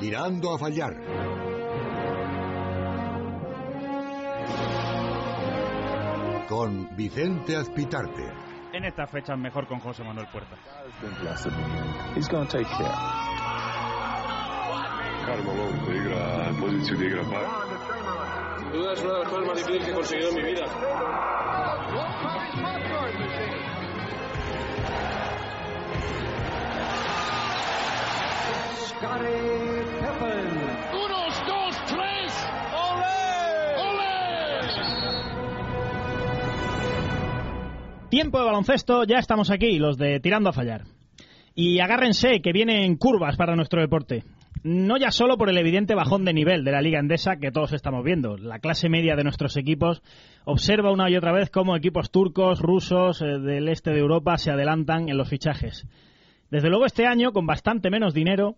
Tirando a fallar. Con Vicente Azpitarte. En estas fechas mejor con José Manuel Puerta. He's going to take care. Carmelo peligra poziciju igra par. Sin duda es una de las cosas más difíciles que he conseguido en mi vida. Unos, dos, tres. ¡Olé! Tiempo de baloncesto, ya estamos aquí, los de Tirando a Fallar. Y agárrense que vienen curvas para nuestro deporte. No ya solo por el evidente bajón de nivel de la Liga Endesa que todos estamos viendo. La clase media de nuestros equipos observa una y otra vez cómo equipos turcos, rusos, eh, del este de Europa se adelantan en los fichajes. Desde luego este año, con bastante menos dinero,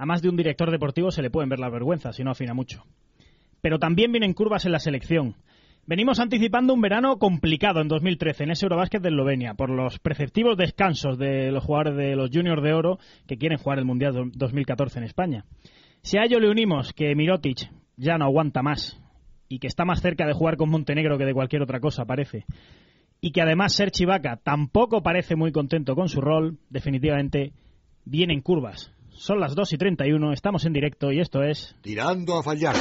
a más de un director deportivo se le pueden ver las vergüenzas si no afina mucho. Pero también vienen curvas en la selección. Venimos anticipando un verano complicado en 2013 en ese Eurobásquet de Eslovenia por los preceptivos descansos de los jugadores de los Juniors de Oro que quieren jugar el Mundial do- 2014 en España. Si a ello le unimos que Mirotic ya no aguanta más y que está más cerca de jugar con Montenegro que de cualquier otra cosa, parece, y que además Serge Ibaka tampoco parece muy contento con su rol, definitivamente vienen curvas. Son las 2 y 31, estamos en directo y esto es... Tirando a fallar.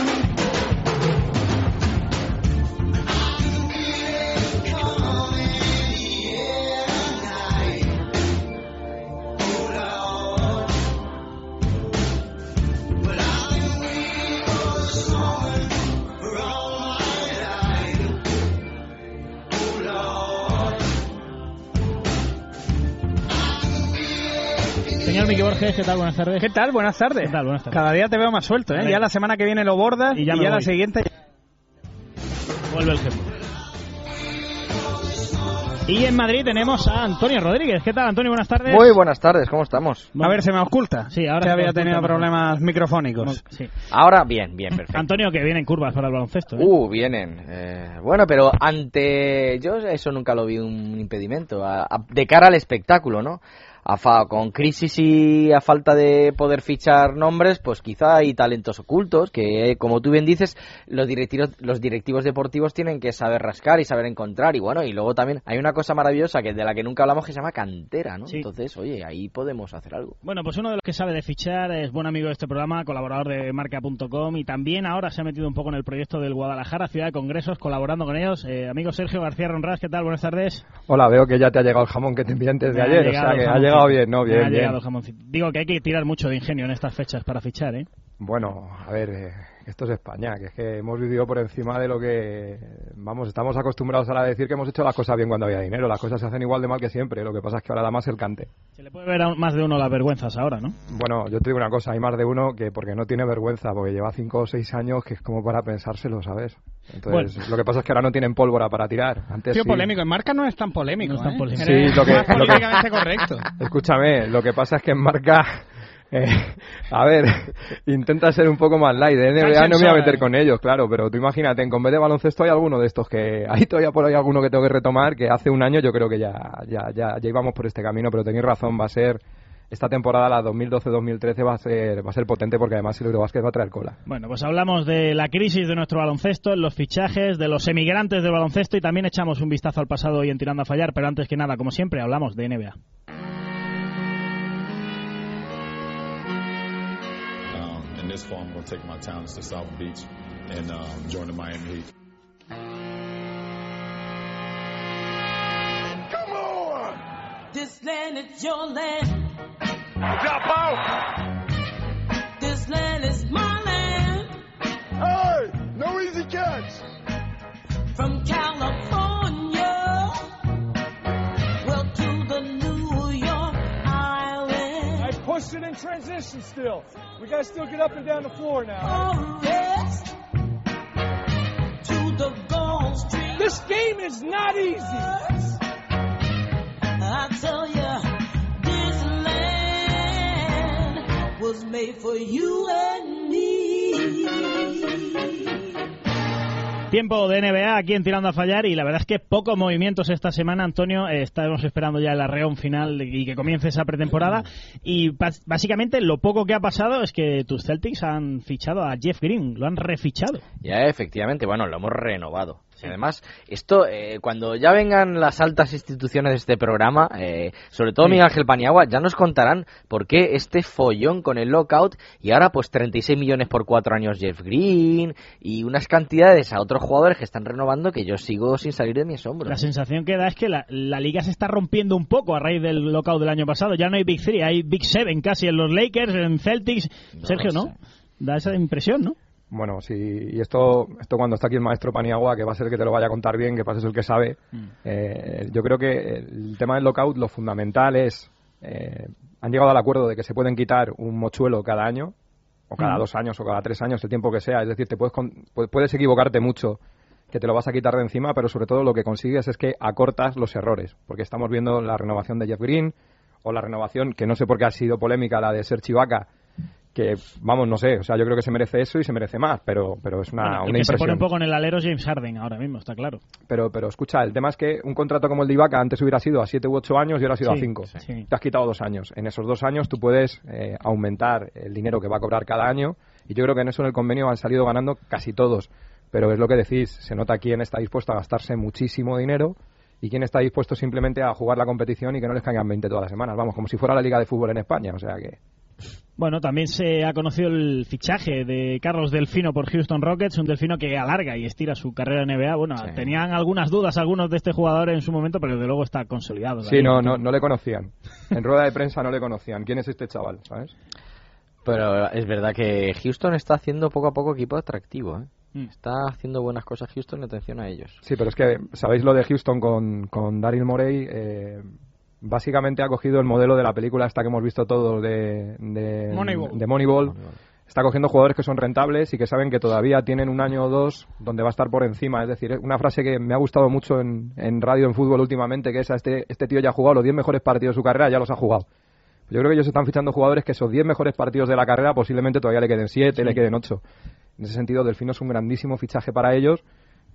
Borges, ¿qué tal? Buenas tardes. ¿Qué tal? Buenas tardes. ¿Qué tal? Buenas tardes. Cada día te veo más suelto, ¿eh? Vale. Ya la semana que viene lo bordas Y y ya ya, me la siguiente... Vuelve el jefe. Y en Madrid tenemos a Antonio Rodríguez. ¿Qué tal, Antonio? Buenas tardes. Muy buenas tardes, ¿cómo estamos? A ver, se me oculta. Sí, ahora que se había tenido problemas microfónicos. Sí. Ahora bien, bien, perfecto. Antonio, que viene en curvas para el baloncesto. ¿eh? Uh, vienen. Eh, bueno, pero ante. Yo eso nunca lo vi un impedimento. a- a- de cara al espectáculo, ¿no? A fa- con crisis y a falta de poder fichar nombres, pues quizá hay talentos ocultos que, como tú bien dices, los directivos, los directivos deportivos tienen que saber rascar y saber encontrar. Y bueno, y luego también hay una cosa maravillosa que de la que nunca hablamos que se llama cantera, ¿no? Sí. Entonces, oye, ahí podemos hacer algo. Bueno, pues uno de los que sabe de fichar es buen amigo de este programa, colaborador de marca.com y también ahora se ha metido un poco en el proyecto del Guadalajara, Ciudad de Congresos, colaborando con ellos. Eh, amigo Sergio García Ronras, ¿qué tal? Buenas tardes. Hola, veo que ya te ha llegado el jamón que te envié antes de ayer, o llegado sea que ha jamoncito. Llegado bien, ¿no? Bien, ha bien. llegado. Digo que hay que tirar mucho de ingenio en estas fechas para fichar, ¿eh? Bueno, a ver, eh, esto es España, que es que hemos vivido por encima de lo que, vamos, estamos acostumbrados ahora a decir que hemos hecho las cosas bien cuando había dinero, las cosas se hacen igual de mal que siempre, lo que pasa es que ahora da más el cante. Se le puede ver a más de uno las vergüenzas ahora, ¿no? Bueno, yo te digo una cosa, hay más de uno que porque no tiene vergüenza, porque lleva cinco o seis años que es como para pensárselo, ¿sabes? Entonces, Bueno. lo que pasa es que ahora no tienen pólvora para tirar. Antes Tío, sí. polémico. En marca no es tan polémico. No es tan ¿eh? polémico. Sí, lo que- lo que- políticamente correcto. Escúchame, lo que pasa es que en marca. eh, a ver, intenta ser un poco más light. De NBA no me voy a meter con ellos, claro, pero tú imagínate, en vez de baloncesto hay alguno de estos que. Hay todavía por ahí alguno que tengo que retomar, que hace un año yo creo que ya, ya, ya, ya íbamos por este camino, pero tenéis razón, va a ser. Esta temporada, la 2012-2013, va a ser va a ser potente porque además el Eurobasket va a traer cola. Bueno, pues hablamos de la crisis de nuestro baloncesto, los fichajes, de los emigrantes del baloncesto y también echamos un vistazo al pasado hoy en Tirando a Fallar, pero antes que nada, como siempre, hablamos de NBA. Um, in this fall, I'm going to take my talents to South Beach and um, join the Miami Heat. This land is your land. Drop out. This land is my land. Hey, no easy catch. From California, well to the New York Island. I pushed it in transition still. We gotta still get up and down the floor now. Oh, yes. To the Gulf Street. This game is not easy. I tell ya, this land was made for you and me. Tiempo de NBA aquí en Tirando a Fallar y la verdad es que pocos movimientos esta semana, Antonio. Eh, estamos esperando ya el arreón final y que comience esa pretemporada. Y básicamente lo poco que ha pasado es que tus Celtics han fichado a Jeff Green, lo han refichado. Ya, efectivamente, bueno, lo hemos renovado. Y además, esto, eh, cuando ya vengan las altas instituciones de este programa, eh, sobre todo Sí. Miguel Ángel Paniagua, ya nos contarán por qué este follón con el lockout y ahora pues 36 millones por cuatro años Jeff Green y unas cantidades a otros jugadores que están renovando que yo sigo sin salir de mi asombro. La sensación que da es que la, la liga se está rompiendo un poco a raíz del lockout del año pasado. Ya no hay Big Three, hay Big Seven casi en los Lakers, en Celtics. Sergio, ¿no? Da esa impresión, ¿no? Bueno, sí, y esto, esto cuando está aquí el maestro Paniagua, que va a ser que te lo vaya a contar bien, que pases el que sabe, eh, yo creo que el tema del lockout, lo fundamental es, eh, han llegado al acuerdo de que se pueden quitar un mochuelo cada año, o cada Mm. dos años, o cada tres años, el tiempo que sea, es decir, te puedes, puedes equivocarte mucho, que te lo vas a quitar de encima, pero sobre todo lo que consigues es que acortas los errores, porque estamos viendo la renovación de Jeff Green, o la renovación, que no sé por qué ha sido polémica, la de Serge Ibaka, que, vamos, no sé, o sea, yo creo que se merece eso y se merece más, pero, pero es una, Bueno, una que se pone un poco en el alero James Harden ahora mismo, está claro. Pero, pero escucha, el tema es que un contrato como el de Ibaka antes hubiera sido a 7 u 8 años y ahora ha sido Sí, a 5. sí. Te has quitado dos años. En esos dos años tú puedes eh, aumentar el dinero que va a cobrar cada año y yo creo que en eso en el convenio han salido ganando casi todos. Pero es lo que decís, se nota quién está dispuesto a gastarse muchísimo dinero y quién está dispuesto simplemente a jugar la competición y que no les caigan 20 todas las semanas. Vamos, como si fuera la liga de fútbol en España. O sea que Bueno, también se ha conocido el fichaje de Carlos Delfino por Houston Rockets, un Delfino que alarga y estira su carrera en NBA. Bueno, tenían algunas dudas algunos de este jugador en su momento, pero desde luego está consolidado. sí, no, no, no le conocían. En rueda de prensa no le conocían. ¿Quién es este chaval? ¿Sabes? Pero es verdad que Houston está haciendo poco a poco equipo atractivo, ¿eh? Mm. Está haciendo buenas cosas Houston y atención a ellos. Sí, pero es que, ¿sabéis lo de Houston con, con Daryl Morey? Eh, básicamente ha cogido el modelo de la película esta que hemos visto todos de, de Moneyball. de Moneyball. Está cogiendo jugadores que son rentables y que saben que todavía tienen un año o dos donde va a estar por encima. Es decir, una frase que me ha gustado mucho en, en radio, en fútbol últimamente, que es a este, este tío ya ha jugado los 10 mejores partidos de su carrera, ya los ha jugado. Yo creo que ellos están fichando jugadores que esos 10 mejores partidos de la carrera posiblemente todavía le queden 7, le queden 8. En ese sentido, Delfino es un grandísimo fichaje para ellos,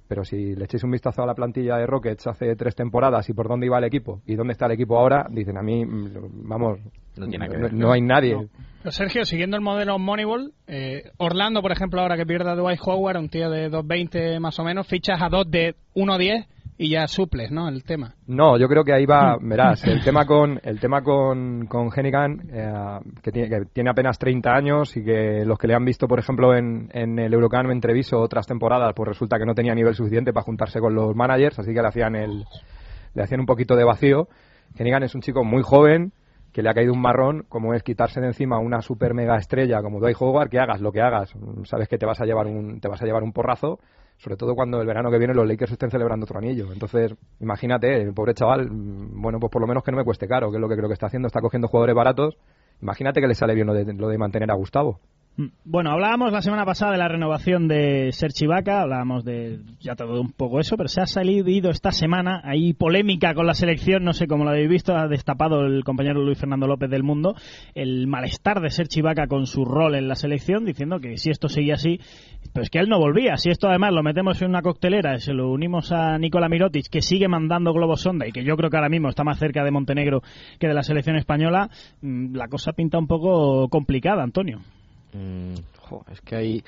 pero si le echéis un vistazo a la plantilla de Rockets hace tres temporadas y por dónde iba el equipo y dónde está el equipo ahora, dicen a mí, mm, vamos, No tiene que no, ver. no hay nadie. Pero Sergio, siguiendo el modelo Moneyball, eh, Orlando, por ejemplo, ahora que pierde a Dwight Howard, un tío de 2.20 más o menos, fichas a dos de 1.10 y ya suples, ¿no? El tema. No, yo creo que ahí va, verás, el tema con el tema con, con Hennigan, eh, que, tiene, que tiene apenas 30 años y que los que le han visto, por ejemplo, en, en el Eurocan en Treviso otras temporadas, pues resulta que no tenía nivel suficiente para juntarse con los managers, así que le hacían el le hacían un poquito de vacío. Hennigan es un chico muy joven, que le ha caído un marrón, como es quitarse de encima una super mega estrella como Dwight Howard, que hagas lo que hagas, sabes que te vas a llevar un, te vas a llevar un porrazo, sobre todo cuando el verano que viene los Lakers estén celebrando otro anillo. Entonces, imagínate, el pobre chaval, mm, bueno, pues por lo menos que no me cueste caro, que es lo que creo que está haciendo, está cogiendo jugadores baratos. Imagínate que le sale bien lo de, lo de mantener a Gustavo. Mm. Bueno, hablábamos la semana pasada de la renovación de Serge Ibaka, hablábamos de ya todo un poco eso, pero se ha salido esta semana, hay polémica con la selección, no sé cómo lo habéis visto, ha destapado el compañero Luis Fernando López del Mundo el malestar de Serge Ibaka con su rol en la selección, diciendo que si esto seguía así, pues que él no volvía, si esto además lo metemos en una coctelera y se lo unimos a Nikola Mirotic, que sigue mandando globos sonda y que yo creo que ahora mismo está más cerca de Montenegro que de la selección española, mm, la cosa pinta un poco complicada, Antonio. Mm, jo, es que hay...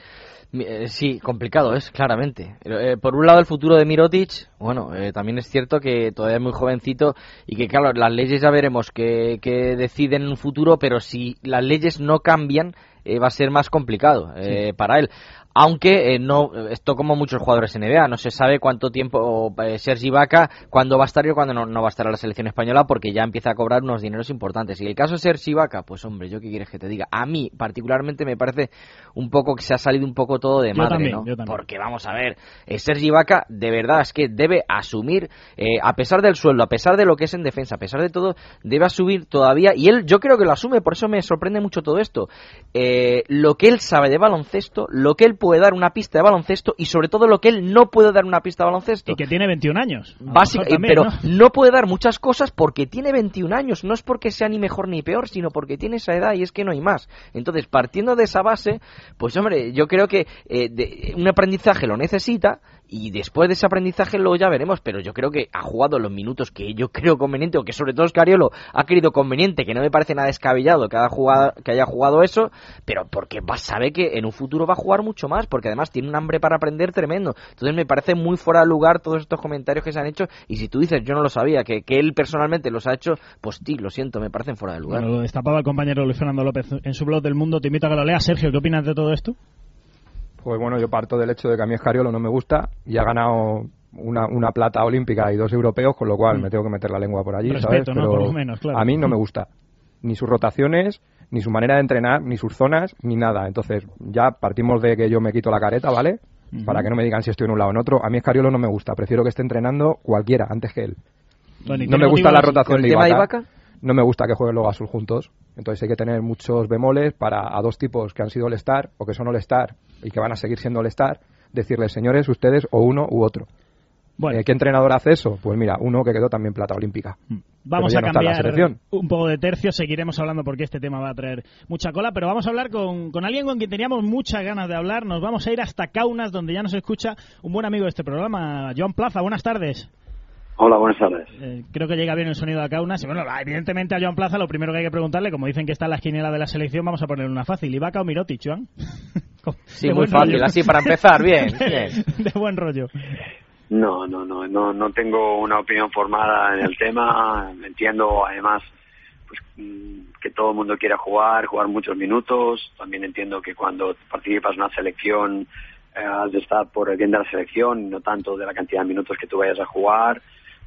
mi- eh, sí, complicado es, claramente. Eh, por un lado, el futuro de Mirotic, bueno, eh, también es cierto que todavía es muy jovencito y que, claro, las leyes ya veremos que, que deciden en un futuro, pero si las leyes no cambian, eh, va a ser más complicado eh, para él. Aunque eh, no, esto como muchos jugadores NBA, no se sabe cuánto tiempo eh, Sergi Ibaka, cuándo va a estar y cuándo no, no va a estar en la selección española, porque ya empieza a cobrar unos dineros importantes. Y el caso de Sergi Ibaka, pues hombre, yo qué quieres que te diga. A mí, particularmente, me parece un poco que se ha salido un poco todo de Yo madre, también, ¿no? Porque vamos a ver, eh, Sergi Ibaka, de verdad, es que debe asumir, eh, a pesar del sueldo, a pesar de lo que es en defensa, a pesar de todo, debe asumir todavía, y él, yo creo que lo asume, por eso me sorprende mucho todo esto, eh, lo que él sabe de baloncesto, lo que él puede dar una pista de baloncesto y sobre todo lo que él no puede dar una pista de baloncesto. Y que tiene 21 años. A lo Básica- mejor también, pero ¿no? ¿no? puede dar muchas cosas porque tiene 21 años, no es porque sea ni mejor ni peor, sino porque tiene esa edad y es que no hay más. Entonces, partiendo de esa base, pues hombre, yo creo que eh, de- un aprendizaje lo necesita y después de ese aprendizaje luego ya veremos, pero yo creo que ha jugado los minutos que yo creo conveniente, o que sobre todo Scariolo ha querido conveniente, que no me parece nada descabellado que haya jugado, que haya jugado eso, pero porque va, sabe que en un futuro va a jugar mucho más, porque además tiene un hambre para aprender tremendo. Entonces me parece muy fuera de lugar todos estos comentarios que se han hecho, y si tú dices yo no lo sabía, que, que él personalmente los ha hecho, pues sí, lo siento, me parecen fuera de lugar. Bueno, lo destapaba el compañero Luis Fernando López en su blog del Mundo. Te invito a que lo leas. Sergio, ¿qué opinas de todo esto? Pues bueno, yo parto del hecho de que a mí Escariolo no me gusta y ha ganado una, una plata olímpica y dos europeos, con lo cual Mm. me tengo que meter la lengua por allí, Respeto, ¿sabes? ¿no? Pero Por lo menos, claro. a mí no me gusta. Ni sus rotaciones, ni su manera de entrenar, ni sus zonas, ni nada. Entonces, ya partimos de que yo me quito la careta, ¿vale? Para que no me digan si estoy en un lado o en otro. A mí Escariolo no me gusta. Prefiero que esté entrenando cualquiera antes que él. Bueno, ¿y no me gusta la rotación ¿Con de el tema de Ibaka. Ibaka? No me gusta que jueguen luego azul juntos. Entonces hay que tener muchos bemoles para a dos tipos que han sido All-Star o que son All-Star y que van a seguir siendo All-Star, decirles, señores, ustedes o uno u otro. Bueno. Eh, ¿Qué entrenador hace eso? Pues mira, uno que quedó también plata olímpica. Vamos Pero a no cambiar selección. un poco de tercio, seguiremos hablando porque este tema va a traer mucha cola, pero vamos a hablar con, con alguien con quien teníamos muchas ganas de hablar. Nos vamos a ir hasta Kaunas, donde ya nos escucha un buen amigo de este programa, Joan Plaza. Buenas tardes. Hola, buenas tardes. Eh, creo que llega bien el sonido de Kaunas. Y bueno, evidentemente a Joan Plaza lo primero que hay que preguntarle, como dicen que está en la esquinela de la selección, vamos a ponerle una fácil. ¿Ibaka o Mirotic, Joan? Sí, muy fácil, rollo. así para empezar, bien, bien. de buen rollo. No, no, no, no, no tengo una opinión formada en el tema. Entiendo, además, pues, mm, que todo el mundo quiera jugar, jugar muchos minutos. También entiendo que cuando participas en una selección eh, has de estar por el bien de la selección, no tanto de la cantidad de minutos que tú vayas a jugar.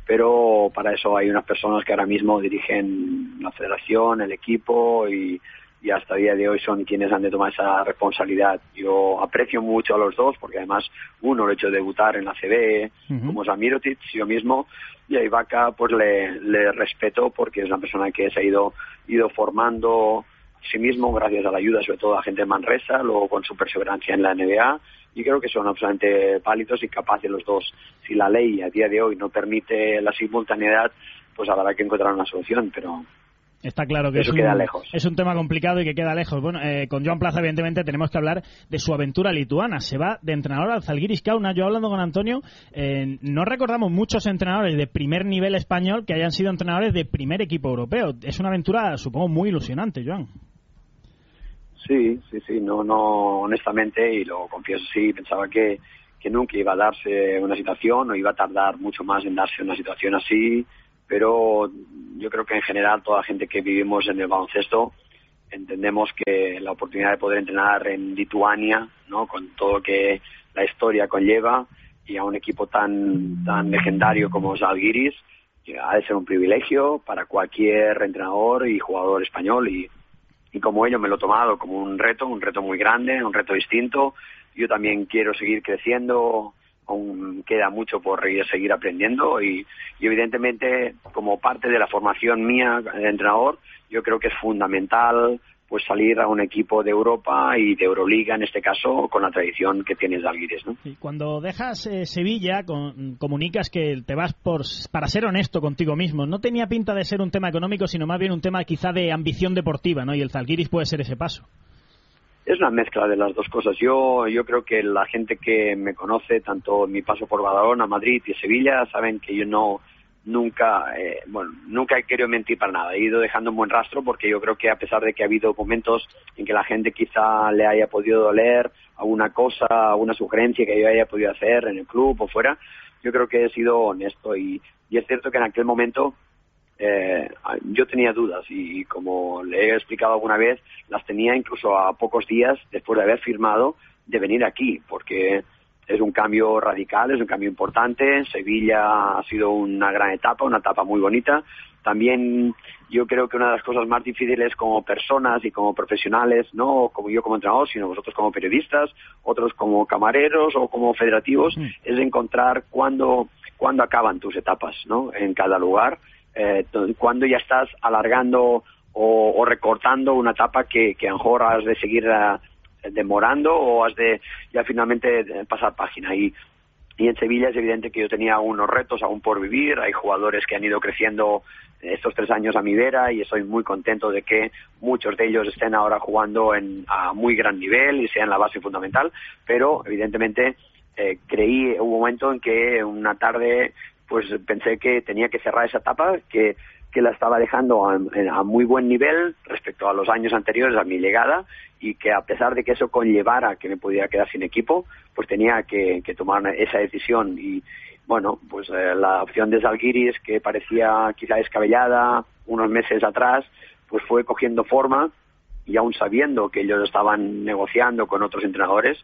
Pero para eso hay unas personas que ahora mismo dirigen la federación, el equipo y, y hasta el día de hoy son quienes han de tomar esa responsabilidad. Yo aprecio mucho a los dos porque además uno lo ha hecho debutar en la CB, Ujú. como es a Mirotic, yo mismo, y a Ibaka pues le, le respeto porque es una persona que se ha ido, ido formando a sí mismo gracias a la ayuda sobre todo a gente de Manresa, luego con su perseverancia en la NBA y creo que son absolutamente válidos y capaces los dos. Si la ley a día de hoy no permite la simultaneidad, pues habrá que encontrar una solución, pero Está claro que Eso es queda un, lejos. es un tema complicado y que queda lejos. Bueno, eh, con Joan Plaza, evidentemente, tenemos que hablar de su aventura lituana. Se va de entrenador al Zalgiris Kaunas. Yo hablando con Antonio, eh, no recordamos muchos entrenadores de primer nivel español que hayan sido entrenadores de primer equipo europeo. Es una aventura, supongo, muy ilusionante, Joan. Sí, sí, sí, no, no, honestamente, y lo confieso, sí, pensaba que, que nunca iba a darse una situación o iba a tardar mucho más en darse una situación así, pero yo creo que en general toda la gente que vivimos en el baloncesto entendemos que la oportunidad de poder entrenar en Lituania, ¿no? Con todo lo que la historia conlleva y a un equipo tan, tan legendario como Zalgiris, ha de ser un privilegio para cualquier entrenador y jugador español y, y como ello me lo he tomado como un reto, un reto muy grande, un reto distinto. Yo también quiero seguir creciendo, aún queda mucho por ir- seguir aprendiendo y, y evidentemente como parte de la formación mía de entrenador, yo creo que es fundamental pues salir a un equipo de Europa y de Euroliga en este caso con la tradición que tiene Zalgiris, ¿no? Y Cuando dejas eh, Sevilla, con- comunicas que te vas por, para ser honesto contigo mismo. No tenía pinta de ser un tema económico, sino más bien un tema quizá de ambición deportiva, ¿no? Y el Zalgiris puede ser ese paso. Es una mezcla de las dos cosas. Yo, yo creo que la gente que me conoce, tanto en mi paso por Badalona, Madrid y Sevilla, saben que yo no nunca, eh, bueno, nunca he querido mentir para nada. He ido dejando un buen rastro porque yo creo que a pesar de que ha habido momentos en que la gente quizá le haya podido doler alguna cosa, alguna sugerencia que yo haya podido hacer en el club o fuera, yo creo que he sido honesto y, y es cierto que en aquel momento eh, yo tenía dudas y como le he explicado alguna vez, las tenía incluso a pocos días después de haber firmado de venir aquí, porque es un cambio radical, es un cambio importante. Sevilla ha sido una gran etapa, una etapa muy bonita. También yo creo que una de las cosas más difíciles como personas y como profesionales, no como yo como entrenador, sino vosotros como periodistas, otros como camareros o como federativos, es encontrar cuándo, cuándo acaban tus etapas, ¿no? En cada lugar, eh, cuándo ya estás alargando o, o recortando una etapa que, que a lo mejor has de seguir eh, demorando o has de ya finalmente pasar página. Y, y en Sevilla es evidente que yo tenía unos retos aún por vivir. Hay jugadores que han ido creciendo estos tres años a mi vera y estoy muy contento de que muchos de ellos estén ahora jugando en, a muy gran nivel y sean la base fundamental. Pero evidentemente eh, creí, un momento en que una tarde pues pensé que tenía que cerrar esa etapa, que, que la estaba dejando a, muy buen nivel respecto a los años anteriores a mi llegada y que a pesar de que eso conllevara que me pudiera quedar sin equipo, pues tenía que, que tomar esa decisión. Y bueno, pues eh, la opción de Zalgiris que parecía quizá descabellada unos meses atrás, pues fue cogiendo forma y aún sabiendo que ellos estaban negociando con otros entrenadores,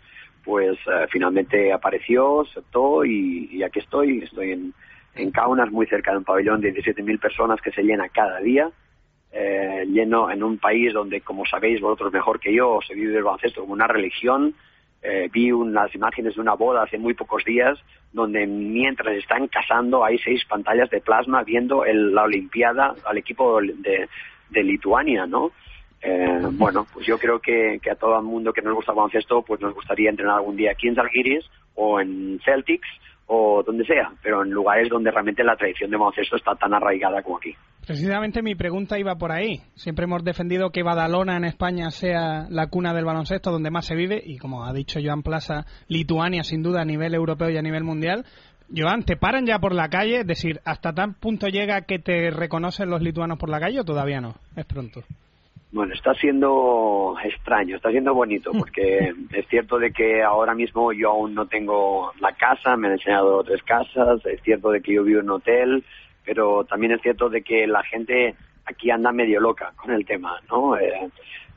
pues eh, finalmente apareció, aceptó y, y aquí estoy, estoy en, en Kaunas, muy cerca de un pabellón de 17.000 personas que se llena cada día, eh, lleno en un país donde, como sabéis vosotros mejor que yo, se vive el baloncesto como una religión. Eh, vi unas imágenes de una boda hace muy pocos días donde mientras están casando hay seis pantallas de plasma viendo el- la Olimpiada al equipo de, de Lituania, ¿no? Eh, bueno, pues yo creo que, que a todo el mundo que nos gusta el baloncesto, pues nos gustaría entrenar algún día aquí en Zalgiris o en Celtics o donde sea, pero en lugares donde realmente la tradición de baloncesto está tan arraigada como aquí. Precisamente mi pregunta iba por ahí. Siempre hemos defendido que Badalona en España sea la cuna del baloncesto donde más se vive y como ha dicho Joan Plaza, Lituania sin duda a nivel europeo y a nivel mundial. Joan, ¿te paran ya por la calle? Es decir, ¿hasta tal punto llega que te reconocen los lituanos por la calle o todavía no? Es pronto. Bueno, está siendo extraño, está siendo bonito, porque es cierto de que ahora mismo yo aún no tengo la casa, me han enseñado tres casas, es cierto de que yo vivo en un hotel, pero también es cierto de que la gente aquí anda medio loca con el tema, ¿no? Eh,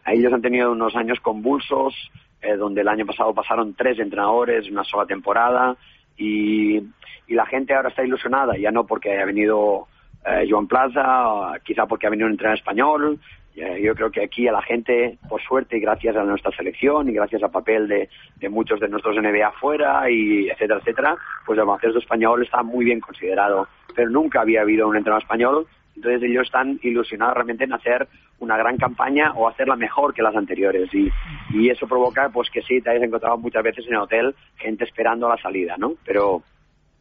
ellos han tenido unos años convulsos, eh, donde el año pasado pasaron tres entrenadores en una sola temporada, y, y la gente ahora está ilusionada, ya no porque haya venido eh, Joan Plaza, quizá porque ha venido un entrenador español. Eh, yo creo que aquí a la gente, por suerte y gracias a nuestra selección y gracias al papel de, de muchos de nuestros NBA afuera y etcétera, etcétera, pues el baloncesto español está muy bien considerado. Pero nunca había habido un entrenador español, entonces ellos están ilusionados realmente en hacer una gran campaña o hacerla mejor que las anteriores y, y eso provoca pues que sí, te hayas encontrado muchas veces en el hotel gente esperando la salida, ¿no? Pero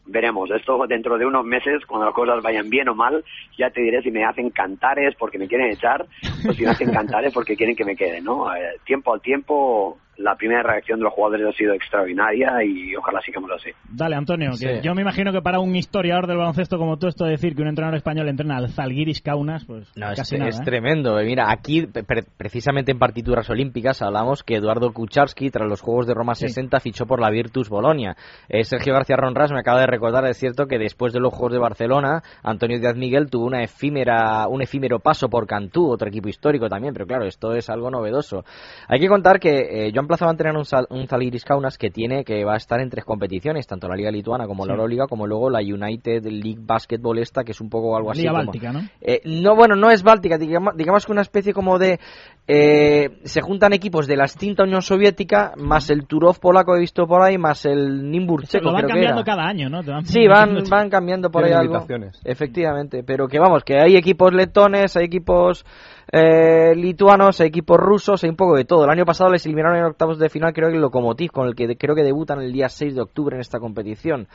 veremos. Esto dentro de unos meses, cuando las cosas vayan bien o mal, ya te diré si me hacen cantares porque me quieren echar o si me hacen cantares porque quieren que me quede, ¿no? Eh, tiempo al tiempo, la primera reacción de los jugadores ha sido extraordinaria y ojalá sigamos así. Dale, Antonio, que Sí. yo me imagino que para un historiador del baloncesto como tú, esto de decir que un entrenador español entrena al Zalgiris Kaunas, pues No, es, casi nada. es ¿eh? tremendo. Mira, aquí, pre- precisamente en partituras olímpicas, hablamos que Eduardo Kucharski, tras los Juegos de Roma 60, fichó por la Virtus Bolonia. Eh, Sergio García Ronras me acaba de recordar, es cierto, que después de los Juegos de Barcelona, Antonio Díaz Miguel tuvo una efímera, un efímero paso por Cantú, otro equipo histórico también, pero claro, esto es algo novedoso. Hay que contar que eh, Joan Plaza va a entrenar un, Sal- un Zalgiris Kaunas que tiene, que va a estar en tres competiciones, tanto la Liga Lituana como la Sí. Euroliga, como luego la United League Basketball esta, que es un poco algo así Liga como- Báltica, ¿no? eh, no, bueno, no es Báltica, digamos, digamos que una especie como de... eh, se juntan equipos de la extinta Unión Soviética, más el Turov polaco que he visto por ahí, más el Nimbur checo, Lo van creo que cambiando era. cada año, ¿no? Van Sí, van, van cambiando por ahí algo. Efectivamente, pero que vamos, que hay equipos letones, hay equipos eh, lituanos, equipos rusos, hay un poco de todo. El año pasado les eliminaron en octavos de final, creo que el Lokomotiv, con el que creo que debutan el día 6 de octubre en esta competición.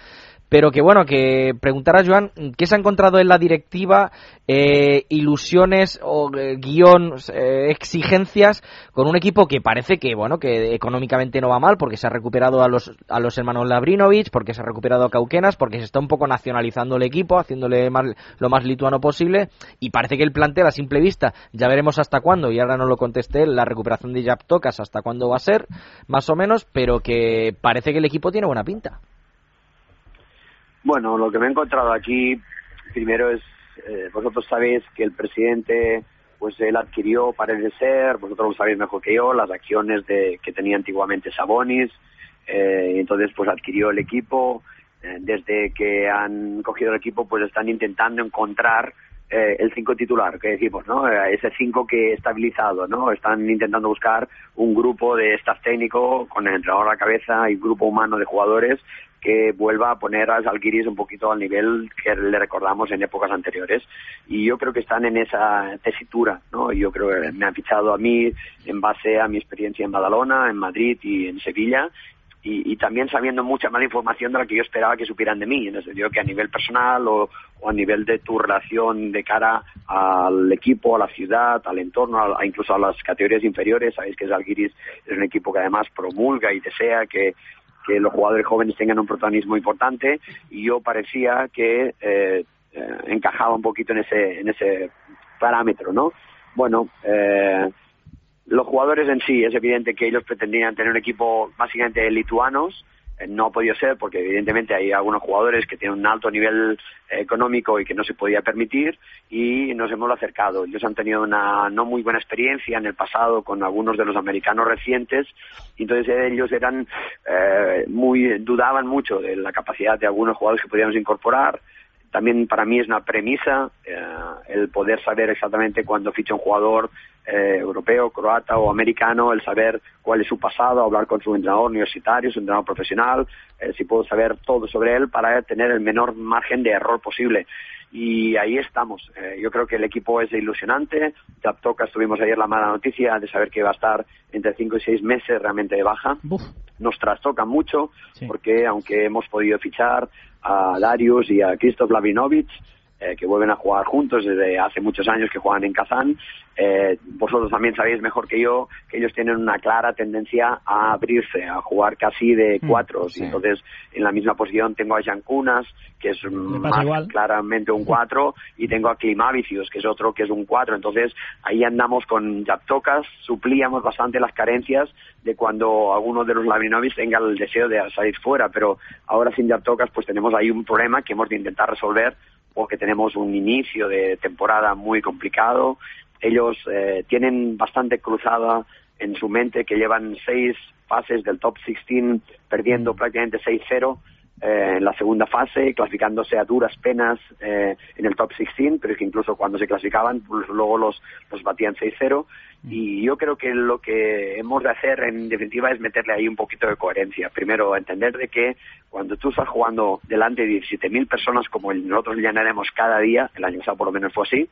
Pero que bueno, que preguntar a Joan, ¿qué se ha encontrado en la directiva? Eh, ilusiones o eh, guion, eh, exigencias con un equipo que parece que, bueno, que económicamente no va mal porque se ha recuperado a los, a los hermanos Labrinovich, porque se ha recuperado a Cauquenas, porque se está un poco nacionalizando el equipo, haciéndole lo más lituano posible y parece que el plantel a simple vista, ya veremos hasta cuándo, y ahora no lo contesté, la recuperación de Yaptokas hasta cuándo va a ser, más o menos, pero que parece que el equipo tiene buena pinta. Bueno, lo que me he encontrado aquí, primero es, eh, vosotros sabéis que el presidente, pues él adquirió, parece ser, vosotros lo sabéis mejor que yo, las acciones de, que tenía antiguamente Sabonis, eh, entonces pues adquirió el equipo, eh, desde que han cogido el equipo pues están intentando encontrar eh, el cinco titular, que decimos, ¿no? Eh, ese cinco que estabilizado, ¿no? Están intentando buscar un grupo de staff técnico con el entrenador a la cabeza y grupo humano de jugadores que vuelva a poner a Zalgiris un poquito al nivel que le recordamos en épocas anteriores. Y yo creo que están en esa tesitura, ¿no? Yo creo que me han fichado a mí en base a mi experiencia en Badalona, en Madrid y en Sevilla. Y, y también sabiendo mucha más información de la que yo esperaba que supieran de mí, en el sentido que a nivel personal o, o a nivel de tu relación de cara al equipo, a la ciudad, al entorno, a- a incluso a las categorías inferiores, sabéis que Zalgiris es un equipo que además promulga y desea que que los jugadores jóvenes tengan un protagonismo importante y yo parecía que eh, eh, encajaba un poquito en ese, en ese parámetro, ¿no? Bueno, eh, los jugadores en sí, es evidente que ellos pretendían tener un equipo básicamente lituanos, eh, no ha podido ser porque evidentemente hay algunos jugadores que tienen un alto nivel eh, económico y que no se podía permitir y nos hemos acercado. Ellos han tenido una no muy buena experiencia en el pasado con algunos de los americanos recientes entonces ellos eran eh, muy dudaban mucho de la capacidad de algunos jugadores que podíamos incorporar también para mí es una premisa eh, el poder saber exactamente cuándo ficha un jugador eh, europeo, croata o americano, el saber cuál es su pasado, hablar con su entrenador universitario, su entrenador profesional, eh, si puedo saber todo sobre él para tener el menor margen de error posible. Y ahí estamos. Eh, yo creo que el equipo es ilusionante. Taptoca tuvimos ayer la mala noticia de saber que va a estar entre 5 y 6 meses realmente de baja. Nos trastoca mucho porque aunque hemos podido fichar a Darius y a Krzysztof Lavinovic, eh, que vuelven a jugar juntos desde hace muchos años que juegan en Kazán. Eh, vosotros también sabéis mejor que yo que ellos tienen una clara tendencia a abrirse, a jugar casi de Mm, cuatros. Y entonces, en la misma posición tengo a Jan Kunas, que es más igual. claramente un cuatro, y tengo a Klimavicius, que es otro que es un cuatro. Entonces, ahí andamos con Yaptokas, suplíamos bastante las carencias de cuando alguno de los Lavinovic tenga el deseo de salir fuera, pero ahora sin Yaptokas pues tenemos ahí un problema que hemos de intentar resolver porque tenemos un inicio de temporada muy complicado. Ellos eh, tienen bastante cruzada en su mente que llevan seis fases del top 16 perdiendo prácticamente 6-0 eh, en la segunda fase, clasificándose a duras penas eh, en el top 16, pero es que incluso cuando se clasificaban, pues luego los, los batían 6-0. Y yo creo que lo que hemos de hacer, en definitiva, es meterle ahí un poquito de coherencia. Primero, entender de que cuando tú estás jugando delante de 17.000 personas, como nosotros llenaremos cada día, el año pasado por lo menos fue así,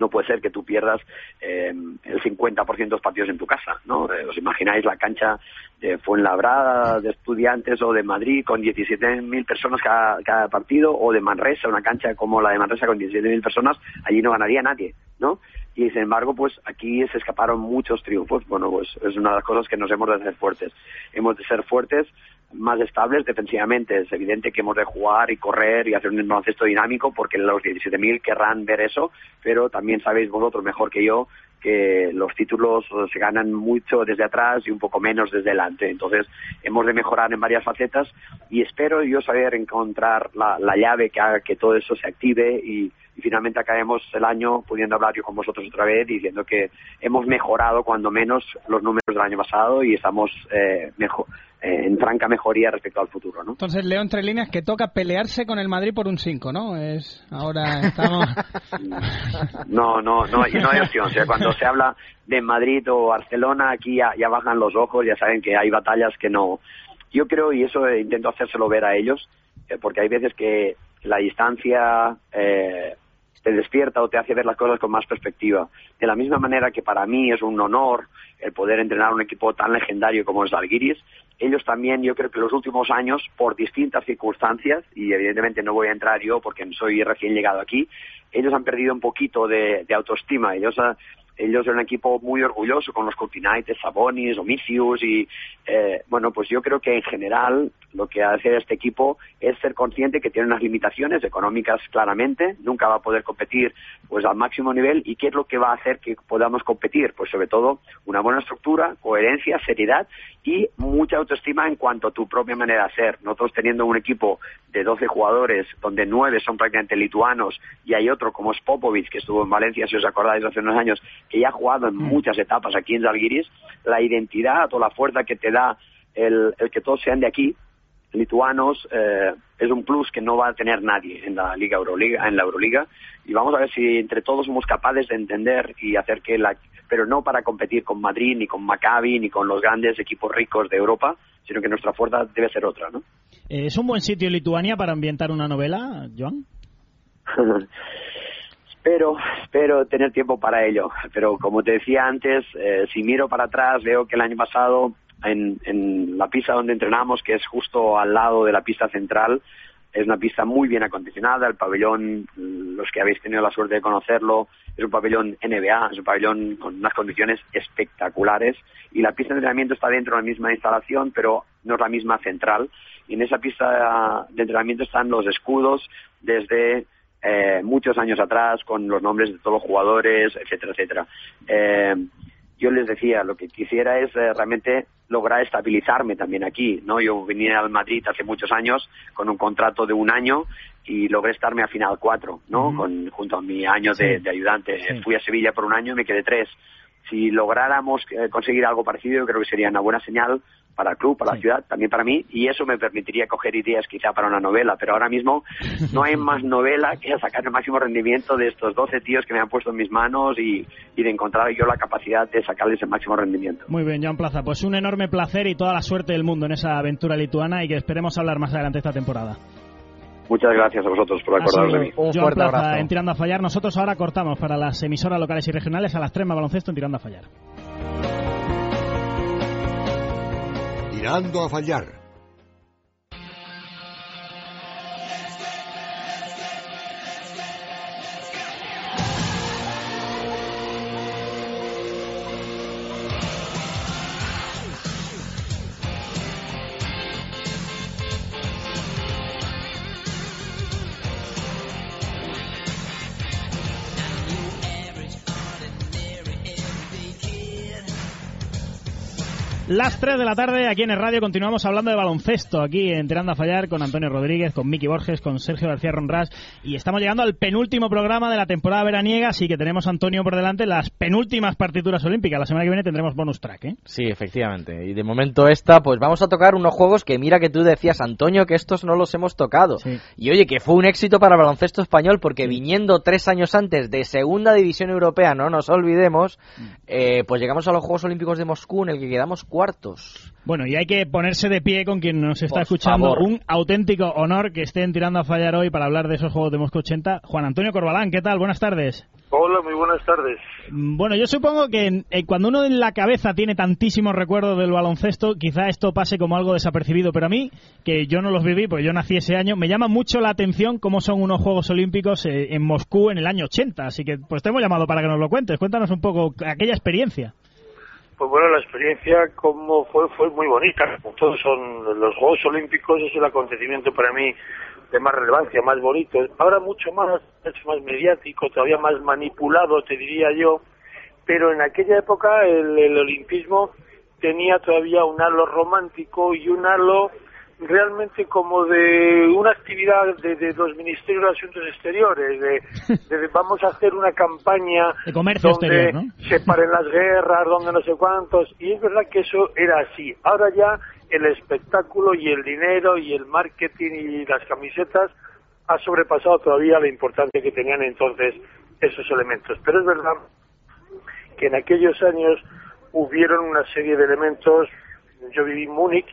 no puede ser que tú pierdas eh, el 50% de los partidos en tu casa, ¿no? Eh, ¿Os imagináis la cancha de Fuenlabrada, de Estudiantes o de Madrid con 17.000 personas cada, cada partido o de Manresa, una cancha como la de Manresa con 17.000 personas, allí no ganaría nadie, ¿no? Y sin embargo, pues aquí se escaparon muchos triunfos. Bueno, pues es una de las cosas que nos hemos de hacer fuertes. Hemos de ser fuertes, más estables defensivamente. Es evidente que hemos de jugar y correr y hacer un baloncesto dinámico porque los 17.000 querrán ver eso, pero también sabéis vosotros mejor que yo que los títulos se ganan mucho desde atrás y un poco menos desde delante. Entonces, hemos de mejorar en varias facetas y espero yo saber encontrar la, la llave que haga que todo eso se active y, y finalmente acabemos el año pudiendo hablar yo con vosotros otra vez diciendo que hemos mejorado cuando menos los números del año pasado y estamos eh, mejor, en franca mejoría respecto al futuro, ¿no? Entonces leo entre líneas que toca pelearse con el Madrid por un 5, ¿no? Es ahora estamos No, no, no, y no hay opción. O sea, cuando se habla de Madrid o Barcelona, aquí ya, ya bajan los ojos, ya saben que hay batallas que no. Yo creo, y eso eh, intento hacérselo ver a ellos, eh, porque hay veces que la distancia eh, te despierta o te hace ver las cosas con más perspectiva. De la misma manera que para mí es un honor el poder entrenar un equipo tan legendario como es Algiris, ellos también, yo creo que los últimos años, por distintas circunstancias, y evidentemente no voy a entrar yo porque soy recién llegado aquí, ellos han perdido un poquito de, autoestima. Ellos ah, ellos eran un equipo muy orgulloso con los Cortinaites, Sabonis, Omicius y eh, bueno, pues yo creo que en general lo que hace este equipo es ser consciente que tiene unas limitaciones económicas claramente, nunca va a poder competir pues al máximo nivel y qué es lo que va a hacer que podamos competir, pues sobre todo una buena estructura, coherencia, seriedad y mucha autoestima en cuanto a tu propia manera de ser. Nosotros teniendo un equipo de 12 jugadores, donde 9 son prácticamente lituanos, y hay otro como es Popovic, que estuvo en Valencia, si os acordáis, hace unos años, que ya ha jugado en muchas etapas aquí en Zalgiris, la identidad o la fuerza que te da el, el que todos sean de aquí, lituanos, eh, es un plus que no va a tener nadie en la Liga Euroliga, en la Euroliga, y vamos a ver si entre todos somos capaces de entender y hacer que la, pero no para competir con Madrid, ni con Maccabi, ni con los grandes equipos ricos de Europa, sino que nuestra fuerza debe ser otra, ¿no? Eh, ¿Es un buen sitio Lituania para ambientar una novela, Joan? espero, espero tener tiempo para ello. Pero como te decía antes, eh, si miro para atrás, veo que el año pasado en, en la pista donde entrenamos, que es justo al lado de la pista central, es una pista muy bien acondicionada. El pabellón, los que habéis tenido la suerte de conocerlo, es un pabellón NBA, es un pabellón con unas condiciones espectaculares y la pista de entrenamiento está dentro de la misma instalación, pero no es la misma central. Y en esa pista de entrenamiento están los escudos desde eh, muchos años atrás con los nombres de todos los jugadores, etcétera, etcétera. Eh, yo les decía, lo que quisiera es eh, realmente lograr estabilizarme también aquí, ¿no? Yo vine al Madrid hace muchos años con un contrato de un año y logré estarme a final cuatro, ¿no? Con, junto a mi año de, de ayudante. Sí. Fui a Sevilla por un año y me quedé tres. Si lográramos eh, conseguir algo parecido, yo creo que sería una buena señal para el club, para la ciudad, también para mí, y eso me permitiría coger ideas quizá para una novela, pero ahora mismo no hay más novela que sacar el máximo rendimiento de estos 12 tíos que me han puesto en mis manos y, y de encontrar yo la capacidad de sacarles el máximo rendimiento. Muy bien, Joan Plaza. Pues un enorme placer y toda la suerte del mundo en esa aventura lituana y que esperemos hablar más adelante esta temporada. Muchas gracias a vosotros por acordaros de mí. Joan Plaza en Tirando a Fallar. Nosotros ahora cortamos para las emisoras locales y regionales a las 3 más baloncesto en Tirando a Fallar. Tirando a fallar. Las 3 de la tarde aquí en el radio continuamos hablando de baloncesto aquí en Tirando a Fallar con Antonio Rodríguez, con Miki Borges, con Sergio García Ronras y estamos llegando al penúltimo programa de la temporada veraniega, así que tenemos Antonio por delante las penúltimas partituras olímpicas. La semana que viene tendremos bonus track, ¿eh? Sí, efectivamente. Y de momento esta, pues vamos a tocar unos juegos que mira que tú decías, Antonio, que estos no los hemos tocado. Y oye, que fue un éxito para el baloncesto español porque viniendo tres años antes de Segunda División Europea, no nos olvidemos, eh, pues llegamos a los Juegos Olímpicos de Moscú en el que quedamos cuartos. Bueno, y hay que ponerse de pie con quien nos está Por escuchando. favor. Un auténtico honor que estén tirando a fallar hoy para hablar de esos Juegos de Moscú 80. Juan Antonio Corbalán, ¿qué tal? Buenas tardes. Hola, muy buenas tardes. Mm, Bueno, yo supongo que eh, cuando uno en la cabeza tiene tantísimos recuerdos del baloncesto, quizá esto pase como algo desapercibido, pero a mí, que yo no los viví, porque yo nací ese año, me llama mucho la atención cómo son unos Juegos Olímpicos eh, en Moscú en el año 80, así que pues te hemos llamado para que nos lo cuentes. Cuéntanos un poco aquella experiencia. Pues bueno, la experiencia como fue fue muy bonita. Todos son los Juegos Olímpicos es el acontecimiento para mí de más relevancia, más bonito. Ahora mucho más, mucho más mediático, todavía más manipulado, te diría yo. Pero en aquella época el, el olimpismo tenía todavía un halo romántico y un halo realmente como de una actividad de, de los ministerios de Asuntos Exteriores, de, de vamos a hacer una campaña De comercio donde exterior, ¿no? se paren las guerras, donde no sé cuántos, y es verdad que eso era así. Ahora ya el espectáculo y el dinero y el marketing y las camisetas ha sobrepasado todavía la importancia que tenían entonces esos elementos. Pero es verdad que en aquellos años hubieron una serie de elementos, yo viví en Múnich,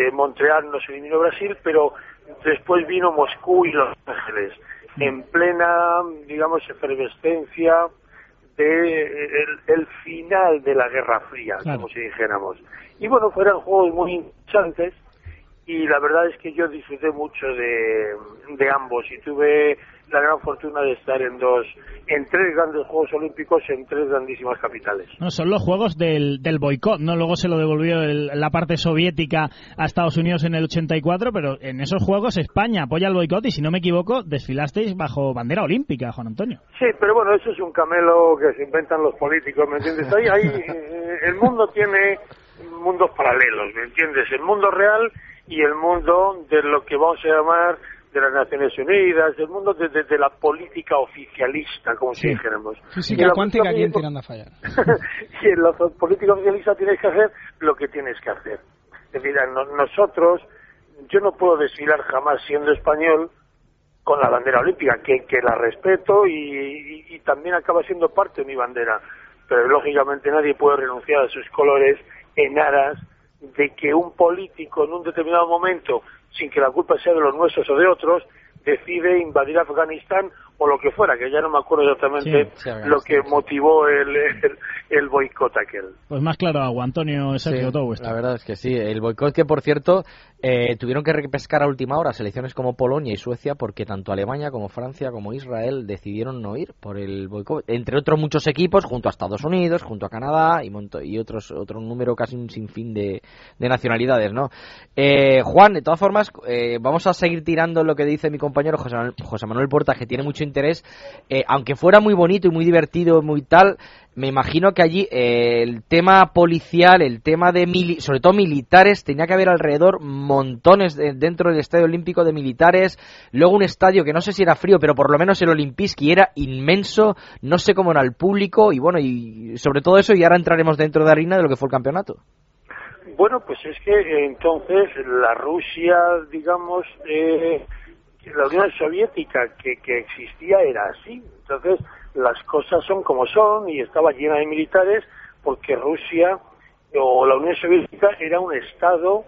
eh, Montreal nos eliminó Brasil, pero después vino Moscú y Los Ángeles, en plena, digamos, efervescencia de el, el final de la Guerra Fría, Claro. como si dijéramos. Y bueno, fueron juegos muy interesantes y la verdad es que yo disfruté mucho de, de ambos y tuve la gran fortuna de estar en dos, en tres grandes Juegos Olímpicos en tres grandísimas capitales. No, son los juegos del, del boicot, ¿no? Luego se lo devolvió el- la parte soviética a Estados Unidos en el 84, pero en esos juegos España apoya el boicot y si no me equivoco, desfilasteis bajo bandera olímpica, Juan Antonio. Sí, pero bueno, eso es un camelo que se inventan los políticos, ¿me entiendes? Ahí, ahí eh, el mundo tiene mundos paralelos, ¿me entiendes? El mundo real y el mundo de lo que vamos a llamar de las Naciones Unidas, el mundo de, de- de la política oficialista, como si dijéramos. Y Física la cuántica política- Tirando a Fallar. y en la política oficialista tienes que hacer lo que tienes que hacer. Es decir, no- nosotros, yo no puedo desfilar jamás siendo español con la bandera olímpica, que, que la respeto y, y- y también acaba siendo parte de mi bandera. Pero lógicamente nadie puede renunciar a sus colores en aras de que un político en un determinado momento, sin que la culpa sea de los nuestros o de otros, decide invadir Afganistán o lo que fuera, que ya no me acuerdo exactamente Sí, sí, lo que motivó el, el, el boicot aquel. Pues más claro agua, Antonio Sergio, Sí, todo vuestro. La verdad es que sí. El boicot que, por cierto, eh, tuvieron que repescar a última hora selecciones como Polonia y Suecia porque tanto Alemania como Francia como Israel decidieron no ir por el boicot. Entre otros muchos equipos, junto a Estados Unidos, junto a Canadá y, monto- y otros otro número casi un sinfín de, de nacionalidades, ¿no? Eh, Juan, de todas formas, eh, vamos a seguir tirando lo que dice mi compañero José Manuel, José Manuel Porta, que tiene mucho interés. Eh, aunque fuera muy bonito y muy divertido, muy tal, me imagino que allí eh, el tema policial, el tema de mili- sobre todo militares, tenía que haber alrededor montones de- dentro del Estadio Olímpico de militares, luego un estadio que no sé si era frío, pero por lo menos el Olimpiski era inmenso, no sé cómo era el público y bueno, y sobre todo eso y ahora entraremos dentro de harina de lo que fue el campeonato. Bueno, pues es que entonces la Rusia, digamos, eh, la Unión Soviética que, que existía era así. Entonces las cosas son como son y estaba llena de militares porque Rusia o la Unión Soviética era un estado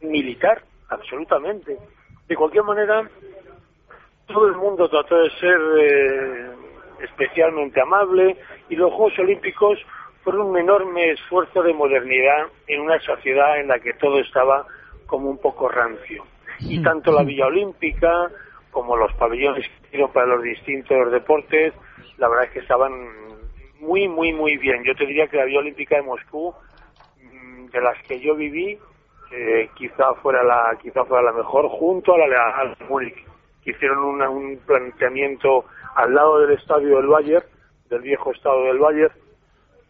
militar, absolutamente. De cualquier manera, todo el mundo trató de ser eh, especialmente amable y los Juegos Olímpicos fueron un enorme esfuerzo de modernidad en una sociedad en la que todo estaba como un poco rancio. Y tanto la Villa Olímpica como los pabellones que hicieron para los distintos deportes, la verdad es que estaban muy, muy, muy bien. Yo te diría que la Villa Olímpica de Moscú, mm, de las que yo viví, eh, quizá fuera la quizá fuera la mejor junto a la, de Múnich que hicieron una- un planteamiento al lado del estadio del Bayern del viejo estado del Bayern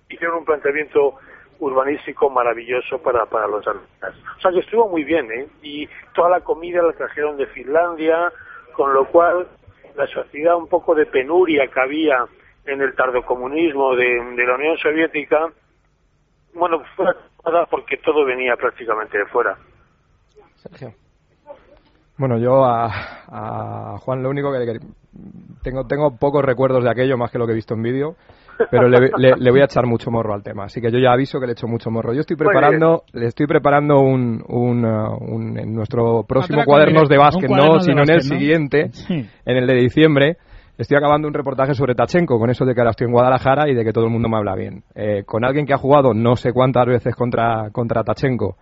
hicieron un planteamiento urbanístico maravilloso para, para los atletas. O sea que estuvo muy bien, ¿eh? Y toda la comida la trajeron de Finlandia, con lo cual la sociedad un poco de penuria que había en el tardocomunismo de, de la Unión Soviética, bueno, fue porque todo venía prácticamente de fuera. Sergio. Bueno, yo a, a Juan lo único que, que tengo tengo pocos recuerdos de aquello más que lo que he visto en vídeo, pero le, le- le voy a echar mucho morro al tema. Así que yo ya aviso que le echo mucho morro. Yo estoy preparando, le estoy preparando un, un, uh, un- en nuestro próximo Atraco cuadernos de básquet, no, de sino en el siguiente, Sí. en el de diciembre. Estoy acabando un reportaje sobre Tachenko, con eso de que ahora estoy en Guadalajara y de que todo el mundo me habla bien. Eh, con alguien que ha jugado no sé cuántas veces contra, contra Tachenko.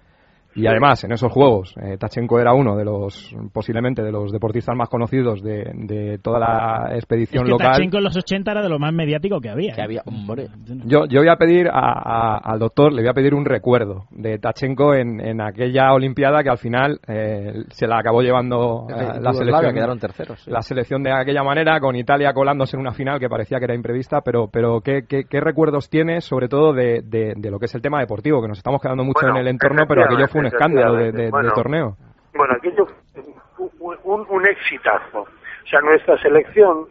Y además, en esos juegos, eh, Tachenko era uno de los, posiblemente, de los deportistas más conocidos de, de toda la Es expedición que local. Tachenko en los 80 era de lo más mediático que había. Que había, hombre. Yo, yo voy a pedir a- a- al doctor, le voy a pedir un recuerdo de Tachenko en, en aquella Olimpiada que al final eh, se la acabó llevando eh, la selección. quedaron terceros, sí. La selección de aquella manera, con Italia colándose en una final que parecía que era imprevista, pero, pero ¿qué, qué, qué recuerdos tienes, sobre todo de, de- de lo que es el tema deportivo? Que nos estamos quedando mucho Bueno, en el entorno, pero aquello fue un escándalo de, de- de Bueno. torneo. Bueno, aquello fue un, un, exitazo. O sea, nuestra selección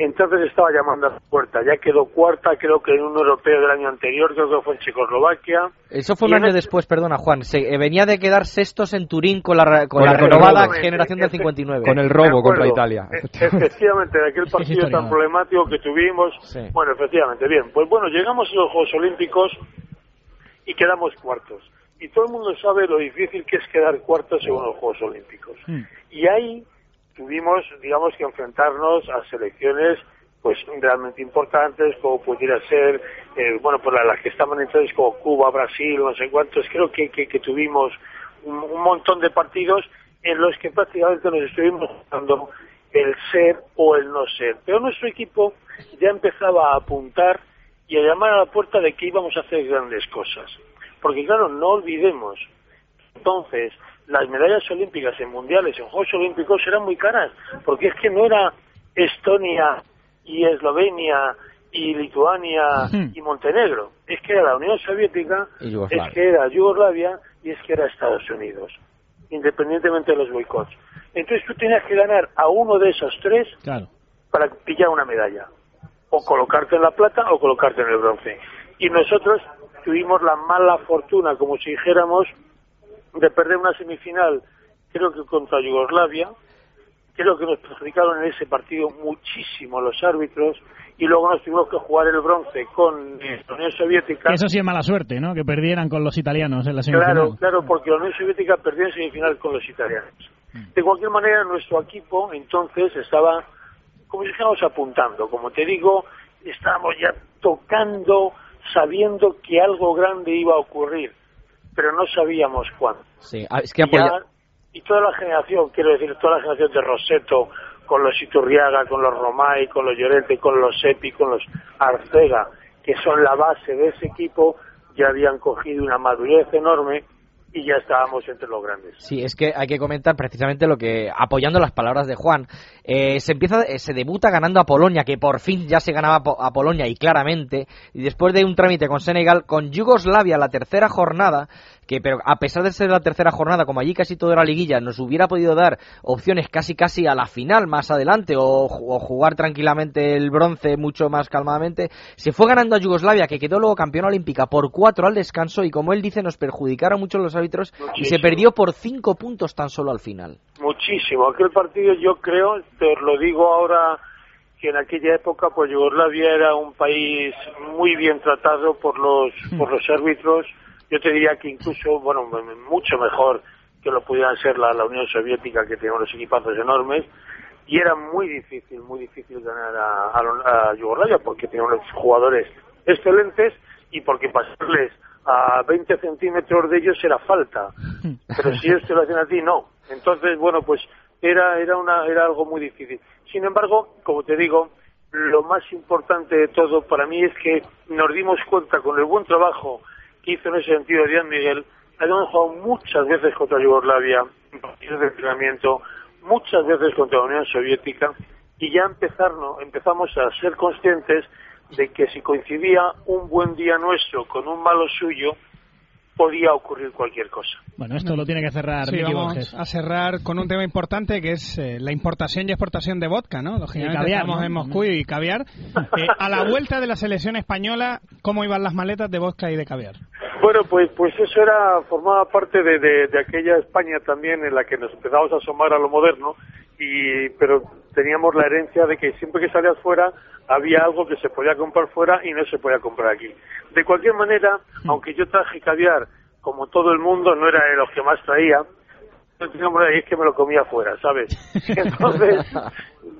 entonces estaba llamando a la puerta. Ya quedó cuarta, creo que en un europeo del año anterior, creo que fue en Checoslovaquia. Eso fue un en año el- después, perdona Juan. Se, eh, venía de quedar sextos en Turín con la, con Con la renovada robo. generación del 59. Con el robo contra. Italia. E- Efectivamente, de aquel partido tan problemático que tuvimos. Sí. Bueno, efectivamente, bien. Pues bueno, llegamos a los Juegos Olímpicos y quedamos cuartos. Y todo el mundo sabe lo difícil que es quedar cuartos en unos Juegos Olímpicos. Y ahí tuvimos, digamos, que enfrentarnos a selecciones pues realmente importantes, como pudiera ser, eh, bueno, por las que estaban entonces como Cuba, Brasil, no sé cuántos, creo que, que, que tuvimos un, un montón de partidos en los que prácticamente nos estuvimos dando el ser o el no ser. Pero nuestro equipo ya empezaba a apuntar y a llamar a la puerta de que íbamos a hacer grandes cosas. Porque claro, no olvidemos, entonces, las medallas olímpicas en mundiales, en Juegos Olímpicos, eran muy caras, porque es que no era Estonia y Eslovenia y Lituania y Montenegro, es que era la Unión Soviética, es que era Yugoslavia y es que era Estados Unidos, independientemente de los boicots. Entonces tú tenías que ganar a uno de esos tres Claro. para pillar una medalla. O colocarte en la plata o colocarte en el bronce. Y nosotros tuvimos la mala fortuna, como si dijéramos, de perder una semifinal, creo que contra Yugoslavia. Creo que nos perjudicaron en ese partido muchísimo los árbitros. Y luego nos tuvimos que jugar el bronce con la Unión Soviética. Eso sí es mala suerte, ¿no? Que perdieran con los italianos en la semifinal. Claro, claro, porque la Unión Soviética perdió en semifinal con los italianos. De cualquier manera, nuestro equipo entonces estaba como si fuéramos apuntando. Como te digo, estábamos ya tocando, sabiendo que algo grande iba a ocurrir, pero no sabíamos cuándo. Sí, ah, es que Y, apoya- ya- y toda la generación, quiero decir, toda la generación de Roseto, con los Iturriaga, con los Romay, con los Llorente, con los Epi, con los Arcega, que son la base de ese equipo, ya habían cogido una madurez enorme y ya estábamos entre los grandes. Sí, es que hay que comentar precisamente lo que, apoyando las palabras de Juan, eh, se empieza, eh, se debuta ganando a Polonia, que por fin ya se ganaba a Polonia y claramente, y después de un trámite con Senegal, con Yugoslavia la tercera jornada, que pero a pesar de ser la tercera jornada, como allí casi toda la liguilla, nos hubiera podido dar opciones casi casi a la final más adelante, o, ju- o jugar tranquilamente el bronce mucho más calmadamente, se fue ganando a Yugoslavia, que quedó luego campeona olímpica por cuatro al descanso, y como él dice, nos perjudicaron mucho los árbitros, y se perdió por cinco puntos tan solo al final. Muchísimo. Aquel partido yo creo, te lo digo ahora, que en aquella época pues Yugoslavia era un país muy bien tratado por los, por los árbitros. Yo te diría que incluso, bueno, mucho mejor que lo pudieran ser la, la Unión Soviética, que tenía unos equipazos enormes. Y era muy difícil, muy difícil ganar a, a, a Yugoslavia porque tenía unos jugadores excelentes y porque pasarles a 20 centímetros de ellos era falta. Pero si ellos te lo hacen a ti, no. Entonces, bueno, pues era, era, una, era algo muy difícil. Sin embargo, como te digo, lo más importante de todo para mí es que nos dimos cuenta con el buen trabajo que hizo en ese sentido Díaz Miguel, habíamos jugado muchas veces contra Yugoslavia, en partidos de entrenamiento, muchas veces contra la Unión Soviética, y ya empezarnos, empezamos a ser conscientes de que si coincidía un buen día nuestro con un malo suyo, podía ocurrir cualquier cosa. Bueno, esto lo tiene que cerrar Sí, Miki vamos Borges. a cerrar con un tema importante que es eh, la importación y exportación de vodka, ¿no? Lógicamente caviar, estamos ¿no? en Moscú y caviar. Eh, a la vuelta de la selección española, ¿cómo iban las maletas de vodka y de caviar? Bueno, pues pues eso era formaba parte de, de, de aquella España también en la que nos empezamos a asomar a lo moderno y pero teníamos la herencia de que siempre que salías fuera había algo que se podía comprar fuera y no se podía comprar aquí. De cualquier manera, aunque yo traje caviar como todo el mundo, no era de los que más traía, ahí es que me lo comía fuera, ¿sabes? Entonces,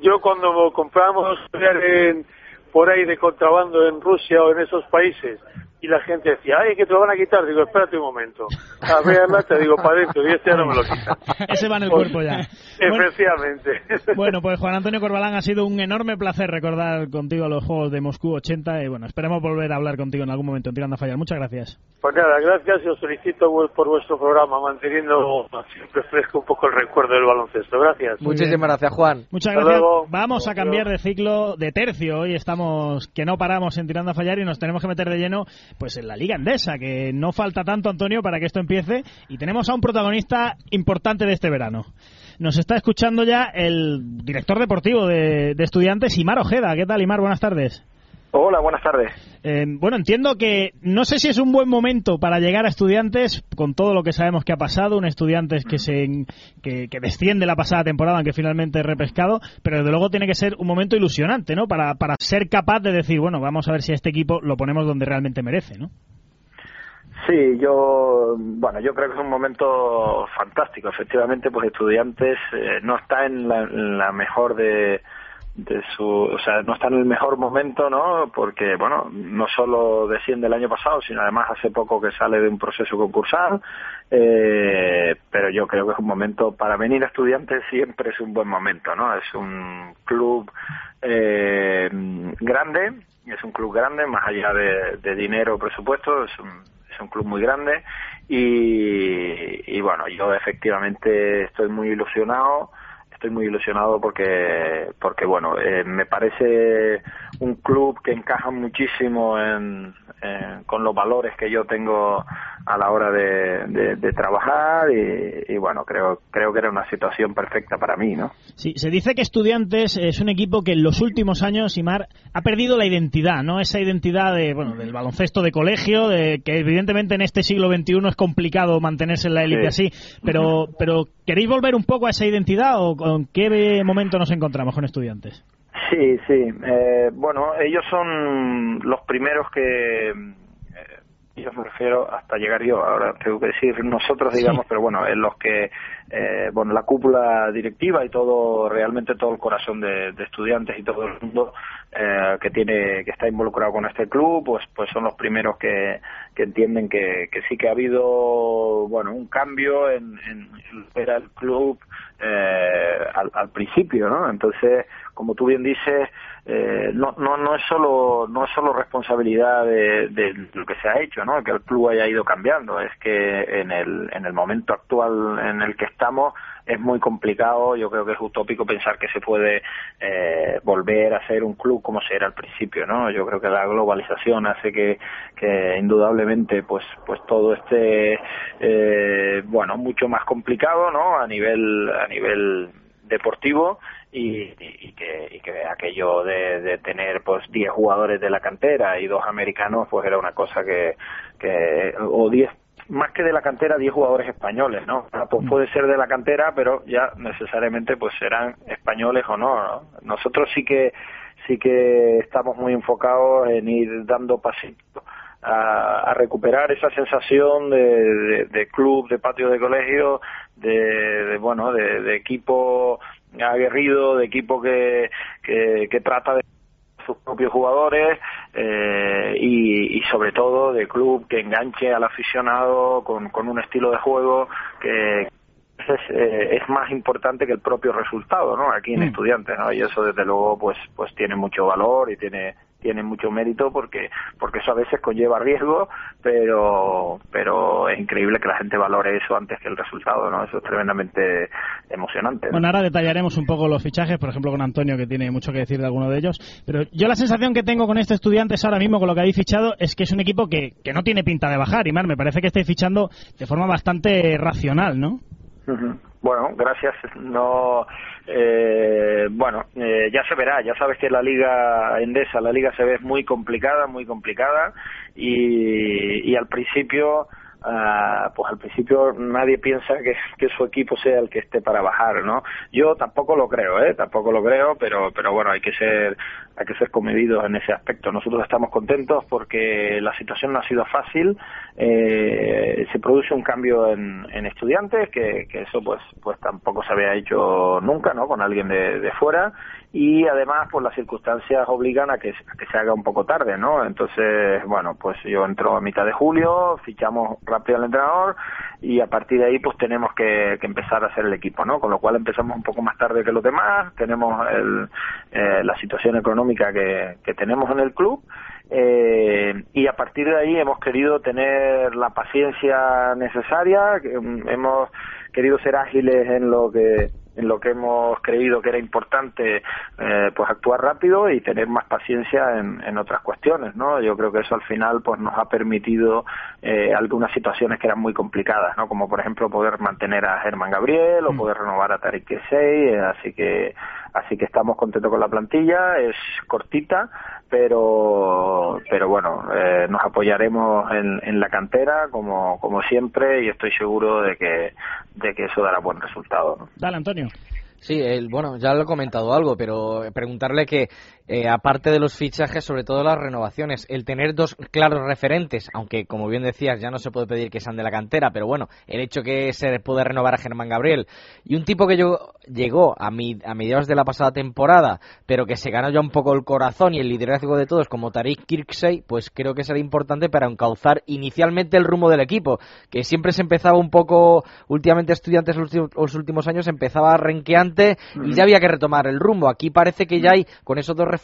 yo cuando comprábamos caviar en, por ahí de contrabando en Rusia o en esos países y la gente decía, ay, que te lo van a quitar, digo, espérate un momento, a verla, te digo, para adentro, y este ya no me lo quita. Ese va en el Pues, cuerpo ya. Bueno, Efectivamente. Bueno, pues Juan Antonio Corbalán, ha sido un enorme placer recordar contigo los Juegos de Moscú 80 y bueno, esperemos volver a hablar contigo en algún momento en Tirando a Fallar. Muchas gracias. Pues nada, gracias y os felicito por vuestro programa, manteniendo siempre fresco un poco el recuerdo del baloncesto. Gracias. Muchísimas gracias, Juan. Muchas Hasta gracias. luego. Vamos a cambiar de ciclo, de tercio. Hoy estamos que no paramos en Tirando a Fallar y nos tenemos que meter de lleno pues en la Liga Endesa, que no falta tanto, Antonio, para que esto empiece. Y tenemos a un protagonista importante de este verano. Nos está escuchando ya el director deportivo de, de estudiantes, Imar Ojeda. ¿Qué tal, Imar? Buenas tardes. Hola, buenas tardes. Eh, bueno, entiendo que no sé si es un buen momento para llegar a estudiantes con todo lo que sabemos que ha pasado, un estudiantes que se que, que desciende la pasada temporada, aunque finalmente es repescado, pero desde luego tiene que ser un momento ilusionante, ¿no? Para, para ser capaz de decir, bueno, vamos a ver si a este equipo lo ponemos donde realmente merece, ¿no? Sí, yo, bueno, yo creo que es un momento fantástico. Efectivamente, pues estudiantes eh, no está en la, la mejor de, de su, o sea, no está en el mejor momento, ¿no? Porque, bueno, no solo desciende el año pasado, sino además hace poco que sale de un proceso concursal. Eh, pero yo creo que es un momento para venir a estudiantes siempre es un buen momento, ¿no? Es un club eh, grande, es un club grande, más allá de, de dinero presupuesto, es un, un club muy grande y, y bueno, yo efectivamente estoy muy ilusionado, estoy muy ilusionado porque, porque bueno, eh, me parece un club que encaja muchísimo en, en- con los valores que yo tengo a la hora de, de- de trabajar y, y bueno, creo, creo que era una situación perfecta para mí, ¿no? Sí, se dice que Estudiantes es un equipo que en los últimos años, Imar, ha perdido la identidad, ¿no? Esa identidad de, bueno, del baloncesto de colegio, de que evidentemente en este siglo XXI es complicado mantenerse en la élite Sí. así, pero, pero ¿queréis volver un poco a esa identidad o con qué momento nos encontramos con Estudiantes? Sí, sí. Eh, bueno, ellos son los primeros que, eh, ellos me refiero hasta llegar yo. Ahora tengo que decir nosotros, digamos, pero bueno, en los que, eh, bueno, la cúpula directiva y todo, realmente todo el corazón de, de estudiantes y todo el mundo eh, que tiene, que está involucrado con este club, pues, pues son los primeros que, que entienden que, que sí que ha habido, bueno, un cambio en, en, en ver al club eh, al, principio, ¿no? Entonces, como tú bien dices, eh, no, no, no es solo no es solo responsabilidad de, de lo que se ha hecho, ¿no? Que el club haya ido cambiando, es que en el en el momento actual en el que estamos es muy complicado, yo creo que es utópico pensar que se puede eh, volver a ser un club como se era al principio, ¿no? Yo creo que la globalización hace que, que indudablemente pues pues todo esté eh, bueno mucho más complicado, ¿no? A nivel a nivel deportivo y, y, que, y que aquello de, de tener pues 10 jugadores de la cantera y dos americanos pues era una cosa que, que o 10 más que de la cantera 10 jugadores españoles, ¿no? Pues puede ser de la cantera, pero ya necesariamente pues serán españoles o no, ¿no? Nosotros sí que sí que estamos muy enfocados en ir dando pasitos a, a, recuperar esa sensación de, de, de, club, de patio de colegio, de, de bueno, de, de, equipo aguerrido, de equipo que, que, que trata de sus propios jugadores eh, y, y, sobre todo de club que enganche al aficionado con, con un estilo de juego que es, eh, es, más importante que el propio resultado, ¿no? Aquí en mm. Estudiantes, ¿no? Y eso desde luego pues pues tiene mucho valor y tiene tiene mucho mérito porque porque eso a veces conlleva riesgo pero pero es increíble que la gente valore eso antes que el resultado no eso es tremendamente emocionante. ¿no? bueno ahora detallaremos un poco los fichajes por ejemplo con Antonio que tiene mucho que decir de alguno de ellos. Pero yo la sensación que tengo con este estudiantes ahora mismo con lo que habéis fichado es que es un equipo que, que no tiene pinta de bajar y me parece que estáis fichando de forma bastante racional no Bueno, gracias. No, eh, bueno, eh, ya se verá. Ya sabes que la liga endesa, la liga se ve muy complicada, muy complicada, y, y al principio Uh, pues al principio nadie piensa que, que, su equipo sea el que esté para bajar, ¿no? Yo tampoco lo creo, ¿eh? Tampoco lo creo, pero, pero bueno, hay que ser, hay que ser comedidos en ese aspecto. Nosotros estamos contentos porque la situación no ha sido fácil, eh, se produce un cambio en, en estudiantes, que, que, eso pues, pues tampoco se había hecho nunca, ¿no? Con alguien de, de fuera, y además pues las circunstancias obligan a que, se haga un poco tarde, ¿no? Entonces, bueno, pues yo entro a mitad de julio, fichamos rápido al entrenador y a partir de ahí pues tenemos que, que, empezar a hacer el equipo, ¿no? Con lo cual empezamos un poco más tarde que los demás, tenemos el, eh, la situación económica que, que tenemos en el club eh, y a partir de ahí hemos querido tener la paciencia necesaria, hemos querido ser ágiles en lo que en lo que hemos creído que era importante eh, pues actuar rápido y tener más paciencia en, en, otras cuestiones no yo creo que eso al final pues nos ha permitido eh, algunas situaciones que eran muy complicadas no como por ejemplo poder mantener a Germán Gabriel o poder renovar a Tariq Kesey eh, así que así que estamos contentos con la plantilla. Es cortita pero pero bueno eh, nos apoyaremos en, en, la cantera como como siempre y estoy seguro de que de que eso dará buen resultado ¿no? dale Antonio Sí, el, bueno, ya lo he comentado algo, pero preguntarle que, eh, aparte de los fichajes, sobre todo las renovaciones, el tener dos claros referentes, aunque como bien decías, ya no se puede pedir que sean de la cantera, pero bueno, el hecho que se puede renovar a Germán Gabriel y un tipo que yo, llegó a, mi, a mediados de la pasada temporada, pero que se ganó ya un poco el corazón y el liderazgo de todos, como Tariq Kirksey, pues creo que será importante para encauzar inicialmente el rumbo del equipo, que siempre se empezaba un poco, últimamente estudiantes los últimos, los últimos años empezaba renqueante y ya había que retomar el rumbo. Aquí parece que ya hay con esos dos referentes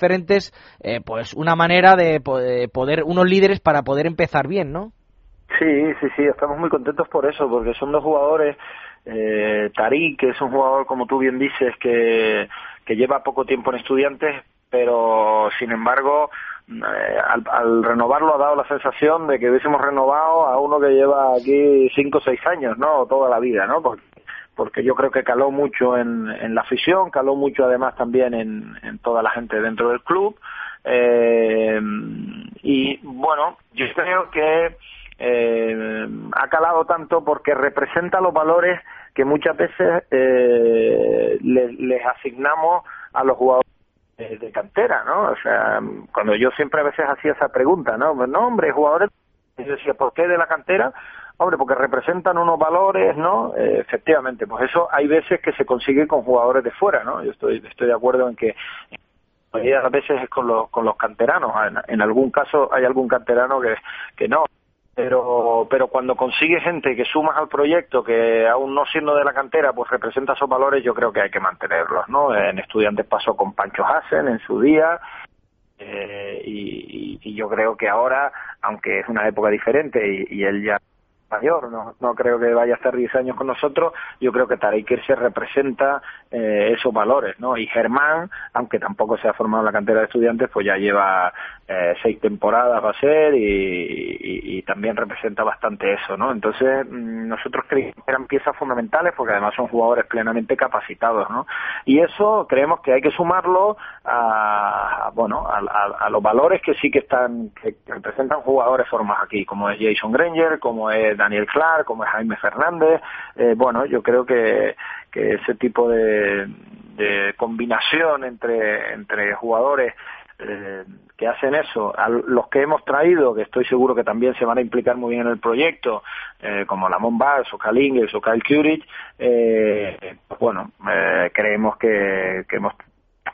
eh, pues una manera de poder, unos líderes para poder empezar bien, ¿no? Sí, sí, sí, estamos muy contentos por eso, porque son dos jugadores, eh, que es un jugador, como tú bien dices, que, que lleva poco tiempo en estudiantes, pero sin embargo, eh, al, al, renovarlo ha dado la sensación de que hubiésemos renovado a uno que lleva aquí cinco o seis años, ¿no? Toda la vida, ¿no? Porque porque yo creo que caló mucho en, en la afición, caló mucho además también en, en toda la gente dentro del club. Eh, y bueno, yo creo que eh, ha calado tanto porque representa los valores que muchas veces eh, les, asignamos a los jugadores de cantera, ¿no? O sea, cuando yo siempre a veces hacía esa pregunta, ¿no? No, hombre, jugadores yo decía, ¿por qué de la cantera? Hombre, porque representan unos valores, ¿no? Eh, efectivamente, pues eso hay veces que se consigue con jugadores de fuera, ¿no? Yo estoy, estoy de acuerdo en que la mayoría de las veces es con los, con los canteranos. En, en algún caso hay algún canterano que, no. Pero, pero cuando consigue gente que sumas al proyecto, que aún no siendo de la cantera, pues representa esos valores, yo creo que hay que mantenerlos, ¿no? En estudiantes pasó con Pancho Hassen en su día, eh, y, y- yo creo que ahora, aunque es una época diferente y él ya mayor, no, no creo que vaya a estar 10 años con nosotros, yo creo que Tarek se representa eh, esos valores, ¿no? Y Germán, aunque tampoco se ha formado en la cantera de estudiantes, pues ya lleva eh, seis temporadas va a ser y, también representa bastante eso, ¿no? Entonces, mm, nosotros creímos que eran piezas fundamentales porque además son jugadores plenamente capacitados, ¿no? Y eso creemos que hay que sumarlo a, a, bueno, a, a- los valores que sí que están, que representan jugadores formados aquí, como es Jason Granger, como es Daniel Clark, como es Jaime Fernández. Eh, bueno, yo creo que, que ese tipo de, de combinación entre, entre jugadores eh, que hacen eso, a los que hemos traído, que estoy seguro que también se van a implicar muy bien en el proyecto, eh, como Lamont Bass o Cal Ingles o Kyle Curich, eh, bueno, eh, creemos que, que hemos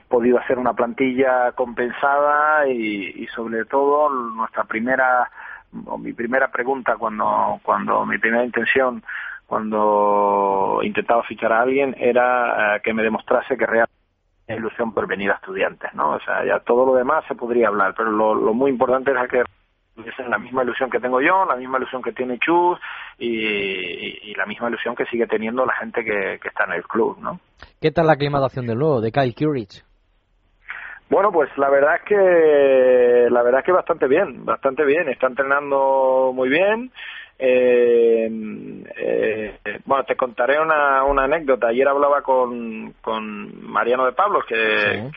podido hacer una plantilla compensada y sobre todo nuestra primera mi primera pregunta cuando cuando mi primera intención cuando intentaba fichar a alguien era eh, que me demostrase que realmente tenía ilusión por venir a estudiantes, ¿no? O sea, ya todo lo demás se podría hablar, pero lo, muy importante era que tuviesen la misma ilusión que tengo yo, la misma ilusión que tiene Chus y, la misma ilusión que sigue teniendo la gente que, está en el club, ¿no? ¿Qué tal la aclimatación del nuevo, de Kyle Curich? Bueno, pues la verdad es que la verdad es que bastante bien, bastante bien. Está entrenando muy bien. Eh, eh, bueno, te contaré una, una anécdota. Ayer hablaba con, con Mariano de Pablos, que,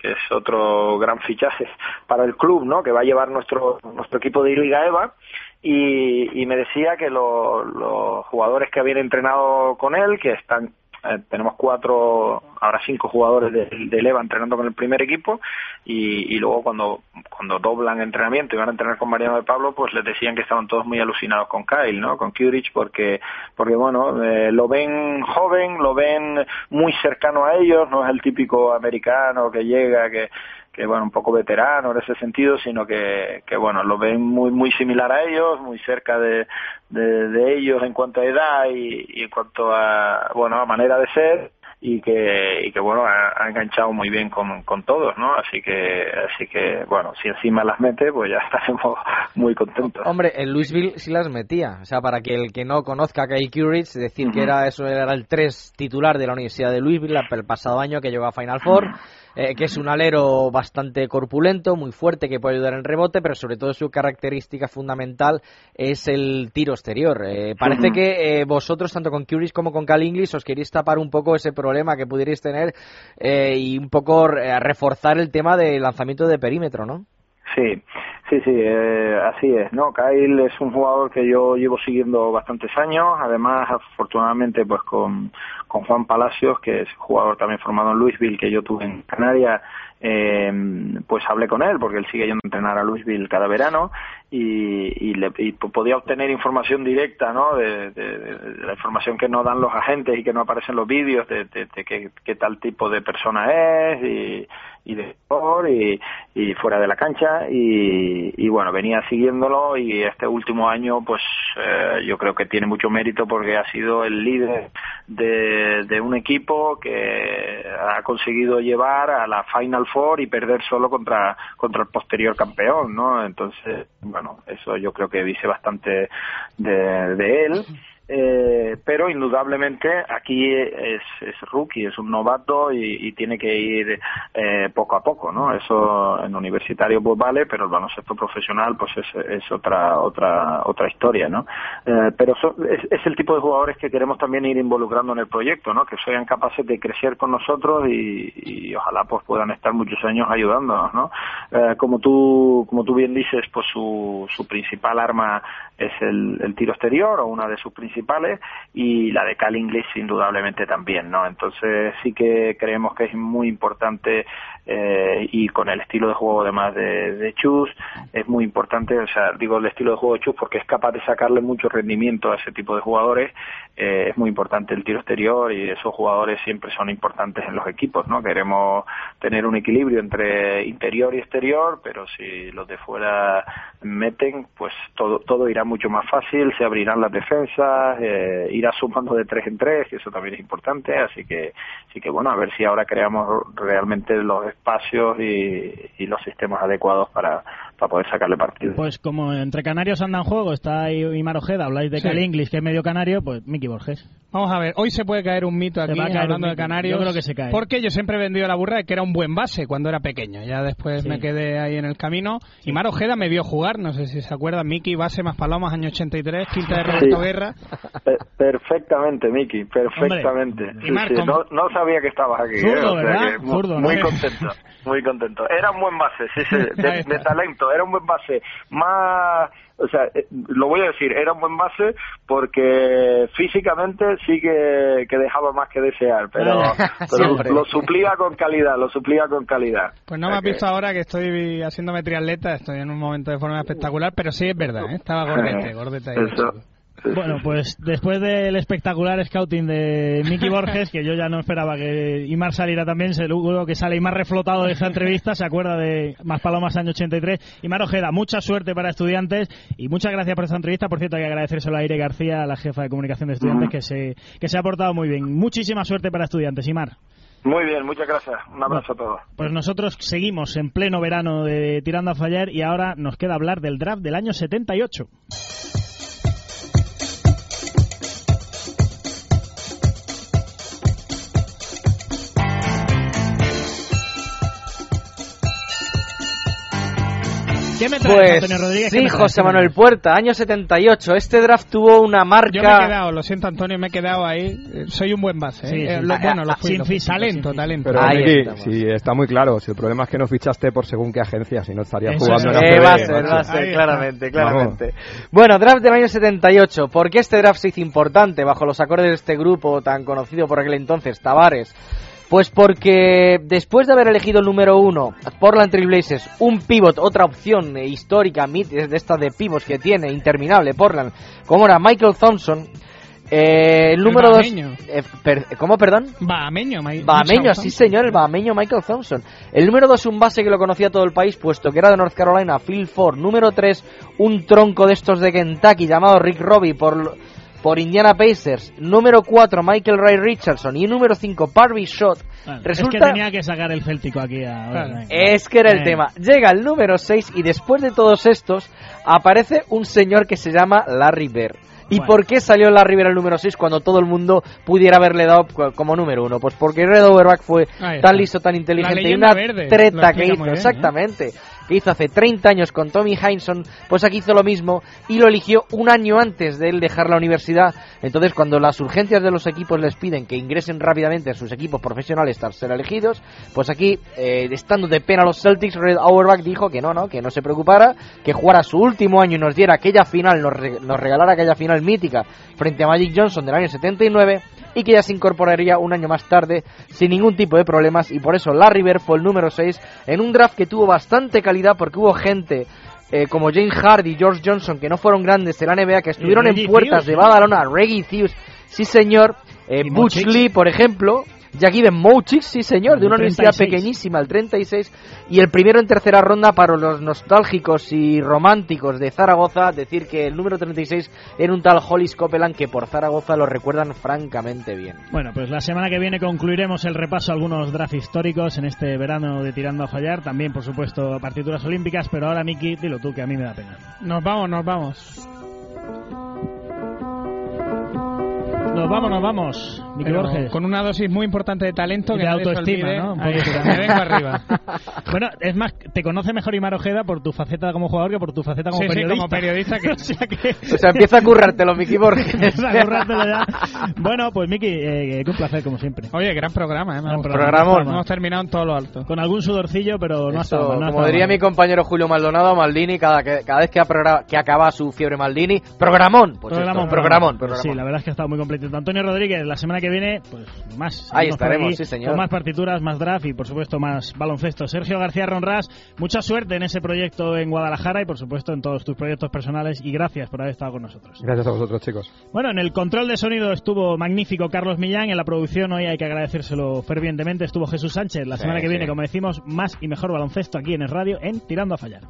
que es otro gran fichaje para el club, ¿no? Que va a llevar nuestro nuestro equipo de Liga Eva. Y, y me decía que lo- los jugadores que habían entrenado con él, que están eh, tenemos cuatro, ahora cinco jugadores del de EVA entrenando con el primer equipo y, luego cuando, cuando doblan entrenamiento y van a entrenar con Mariano de Pablo, pues les decían que estaban todos muy alucinados con Kyle, ¿no? Con Curich porque, porque bueno, eh, lo ven joven, lo ven muy cercano a ellos, no es el típico americano que llega, que, que bueno, un poco veterano en ese sentido, sino que, que bueno, lo ven muy muy similar a ellos, muy cerca de, de, de ellos en cuanto a edad y, y en cuanto a, bueno, a manera de ser y que, y que bueno, ha, ha enganchado muy bien con, con todos, ¿no? Así que, así que, bueno, si encima las mete, pues ya estaremos muy contentos. Hombre, en Louisville sí las metía. O sea, para que el que no conozca a Kyle Curich, decir que era eso era el 3 titular de la Universidad de Louisville el pasado año que llegó a Final Four. Eh, que es un alero bastante corpulento, muy fuerte, que puede ayudar en rebote, pero sobre todo su característica fundamental es el tiro exterior. Eh, parece que eh, vosotros, tanto con Curich como con Cal Inglis, os queréis tapar un poco ese problema que pudierais tener eh, y un poco reforzar el tema del lanzamiento de perímetro, ¿no? Sí, sí, sí, eh, así es, ¿no? Kyle es un jugador que yo llevo siguiendo bastantes años, además, afortunadamente, pues con, con Juan Palacios, que es jugador también formado en Louisville, que yo tuve en Canarias, eh, pues hablé con él, porque él sigue yendo a entrenar a Louisville cada verano, y, y, le, y podía obtener información directa, ¿no? De, la información que no dan los agentes y que no aparece en los vídeos, de, de- qué, tal tipo de persona es, y, y de y, y fuera de la cancha y, y bueno venía siguiéndolo y este último año pues eh, yo creo que tiene mucho mérito porque ha sido el líder de, un equipo que ha conseguido llevar a la Final Four y perder solo contra contra el posterior campeón no entonces bueno eso yo creo que dice bastante de él eh, pero indudablemente aquí es, es rookie, es un novato y, y tiene que ir eh, poco a poco, ¿no? Eso en universitario pues vale, pero el baloncesto profesional pues es, es otra otra otra historia, ¿no? Eh, pero so- es, el tipo de jugadores que queremos también ir involucrando en el proyecto, ¿no? Que sean capaces de crecer con nosotros y, y ojalá pues puedan estar muchos años ayudándonos, ¿no? Eh, como tú como tú bien dices, pues su, su principal arma es el, el tiro exterior o una de sus principales y la de Cal English indudablemente también, ¿no? Entonces sí que creemos que es muy importante eh, y con el estilo de juego además de, de Chus es muy importante, o sea, digo el estilo de juego de Chus porque es capaz de sacarle mucho rendimiento a ese tipo de jugadores, eh, es muy importante el tiro exterior y esos jugadores siempre son importantes en los equipos, ¿no? Queremos tener un equilibrio entre interior y exterior, pero si los de fuera meten, pues todo, todo irá mucho más fácil, se abrirán las defensas, eh, irá sumando de tres en tres, que eso también es importante, así que, así que bueno, a ver si ahora creamos realmente los espacios y, y los sistemas adecuados para, para poder sacarle partido. Pues como entre canarios andan juego, está Imar Ojeda, habláis de Sí. Cal English, que es medio canario, pues Miki Borges. Vamos a ver, hoy se puede caer un mito Se aquí hablando de. Canarios. Yo creo que se cae. Porque yo siempre he vendido la burra de que era un buen base cuando era pequeño. Ya después Sí. me quedé ahí en el camino. Y Mar Ojeda me vio jugar, no sé si se acuerdan. Miki, base más palomas, año 83, quinta de Roberto Sí. Guerra. Per- perfectamente, Miki, perfectamente. Sí, sí, no, no sabía que estabas aquí. Zurdo, eh, o sea ¿verdad? que Zurdo, ¿no? muy contento, muy contento. Era un buen base, sí, sí, de, de talento, era un buen base. Más, o sea, eh, lo voy a decir, era un buen base porque físicamente sí que, que dejaba más que desear, pero, lo suplía con calidad, lo suplía con calidad. Pues no me has que- visto ahora que estoy haciéndome triatleta, estoy en un momento de forma espectacular, pero sí es verdad, ¿eh? estaba gordete, gordete ahí. Eso. Bueno, pues después del espectacular scouting de Miki Borges, que yo ya no esperaba que Imar saliera también, seguro que sale Imar reflotado de esta entrevista, se acuerda de Más Palomas año 83. Imar Ojeda, mucha suerte para estudiantes y muchas gracias por esta entrevista. Por cierto, hay que agradecérselo a Aire García, la jefa de comunicación de estudiantes, que se, que se ha portado muy bien. Muchísima suerte para estudiantes, Imar. Muy bien, muchas gracias. Un abrazo a todos. Pues nosotros seguimos en pleno verano de Tirando a Fallar y ahora nos queda hablar del draft del año 78. ¿Qué me traes, Pues Antonio Rodríguez? ¿Qué sí? José ¿Qué me Manuel? Puerta, año 78. Este draft tuvo una marca... Yo me he quedado, lo siento Antonio, me he quedado ahí. Eh, Soy un buen base, ¿eh? Sí, Eh, sí. lo- bueno, lo fui, sin lo fui. físico, talento, sin talento. Pero Miki, sí, está muy claro. Si el problema es que no fichaste por según qué agencia, si no estarías Eso jugando es. en Eh, ACB, va a ser, macho. va a ser, Ahí está. claramente, claramente. Bueno, draft del año 78. ¿Por qué este draft se hizo importante bajo los acordes de este grupo tan conocido por aquel entonces, Tavares? Pues porque después de haber elegido el número uno, Portland Trail Blazers, un pivot, otra opción histórica, de esta de pivots que tiene, interminable, Portland, como era Michael Thompson, eh, el número dos... eh, per- ¿Cómo, perdón? Bahameño, Mai- Bahameño, Michael sí señor, el bahameño Michael Thompson. El número 2, un base que lo conocía todo el país, puesto que era de North Carolina, Phil Ford. Número 3, un tronco de estos de Kentucky llamado Rick Robbie por, por Indiana Pacers. Número 4, Michael Ray Richardson. Y número 5, Parby Shot. Bueno, Resulta... Es que tenía que sacar el céltico aquí venga. Es que era el Eh, tema. Llega el número 6 y después de todos estos aparece un señor que se llama Larry Bird. ¿Y Bueno. por qué salió Larry Bird al número 6 cuando todo el mundo pudiera haberle dado co- como número 1? Pues porque Red Overback fue tan listo, tan inteligente y una verde, treta que hizo, ¿eh? Que hizo hace 30 años con Tommy Heinsohn, pues aquí hizo lo mismo y lo eligió un año antes de él dejar la universidad. Entonces, cuando las urgencias de los equipos les piden que ingresen rápidamente a sus equipos profesionales tras ser elegidos, pues aquí, eh, estando de pena los Celtics, Red Auerbach dijo que no, no, que no se preocupara, que jugara su último año y nos diera aquella final, nos, re- nos regalara aquella final mítica frente a Magic Johnson del año 79 y que ya se incorporaría un año más tarde sin ningún tipo de problemas y por eso Larry Bird fue el número 6 en un draft que tuvo bastante calidad porque hubo gente eh, como James Hardy, George Johnson, que no fueron grandes de la NBA, que estuvieron en puertas Theus, de. Badalona, Reggie Theus, sí señor, eh, Y Butch. Lee, por ejemplo, Jack Iben Mochix, sí señor, de una universidad 36. pequeñísima, el 36, y el primero en tercera ronda para los nostálgicos y románticos de Zaragoza, decir que el número 36 era un tal Hollis Copeland que por Zaragoza lo recuerdan francamente bien. Bueno, pues la semana que viene concluiremos el repaso a algunos drafts históricos en este verano de Tirando a Fallar. También, por supuesto, partituras olímpicas. Pero ahora, Miki, dilo tú, que a mí me da pena. Nos vamos, nos vamos. Nos vamos, nos vamos. Miki Pero Borges. Con una dosis muy importante de talento Y que de autoestima, olvide. ¿no? Un Ahí me vengo arriba. bueno, es más, te conoce mejor Imar Ojeda por tu faceta como jugador que por tu faceta como Sí, sí, periodista. como periodista que- o sea que... O sea, empieza a currártelo, Miki Borges. Empieza a currártelo ya. Bueno, pues Miki, eh, un placer como siempre. Oye, gran programa, ¿eh? Ha Gran. Programón. Hemos terminado en todo lo alto. Con algún sudorcillo, pero no ha Eso, estado mal, no ha como diría mal. mi compañero Julio Maldonado Maldini, cada, que, cada vez que, aprogra- que acaba su fiebre Maldini, programón. Pues Programón, esto, programón, Pues programón. Sí, la verdad es que ha estado muy Antonio Rodríguez, la semana que viene, pues más. Ahí estaremos, aquí, sí, señor. Con más partituras, más draft y, por supuesto, más baloncesto. Sergio García Ronras, mucha suerte en ese proyecto en Guadalajara y, por supuesto, en todos tus proyectos personales. Y gracias por haber estado con nosotros. Gracias a vosotros, chicos. Bueno, en el control de sonido estuvo magnífico Carlos Millán. En la producción hoy hay que agradecérselo fervientemente. Estuvo Jesús Sánchez. La Sí, semana que sí. viene, como decimos, más y mejor baloncesto aquí en el radio en. Tirando a fallar.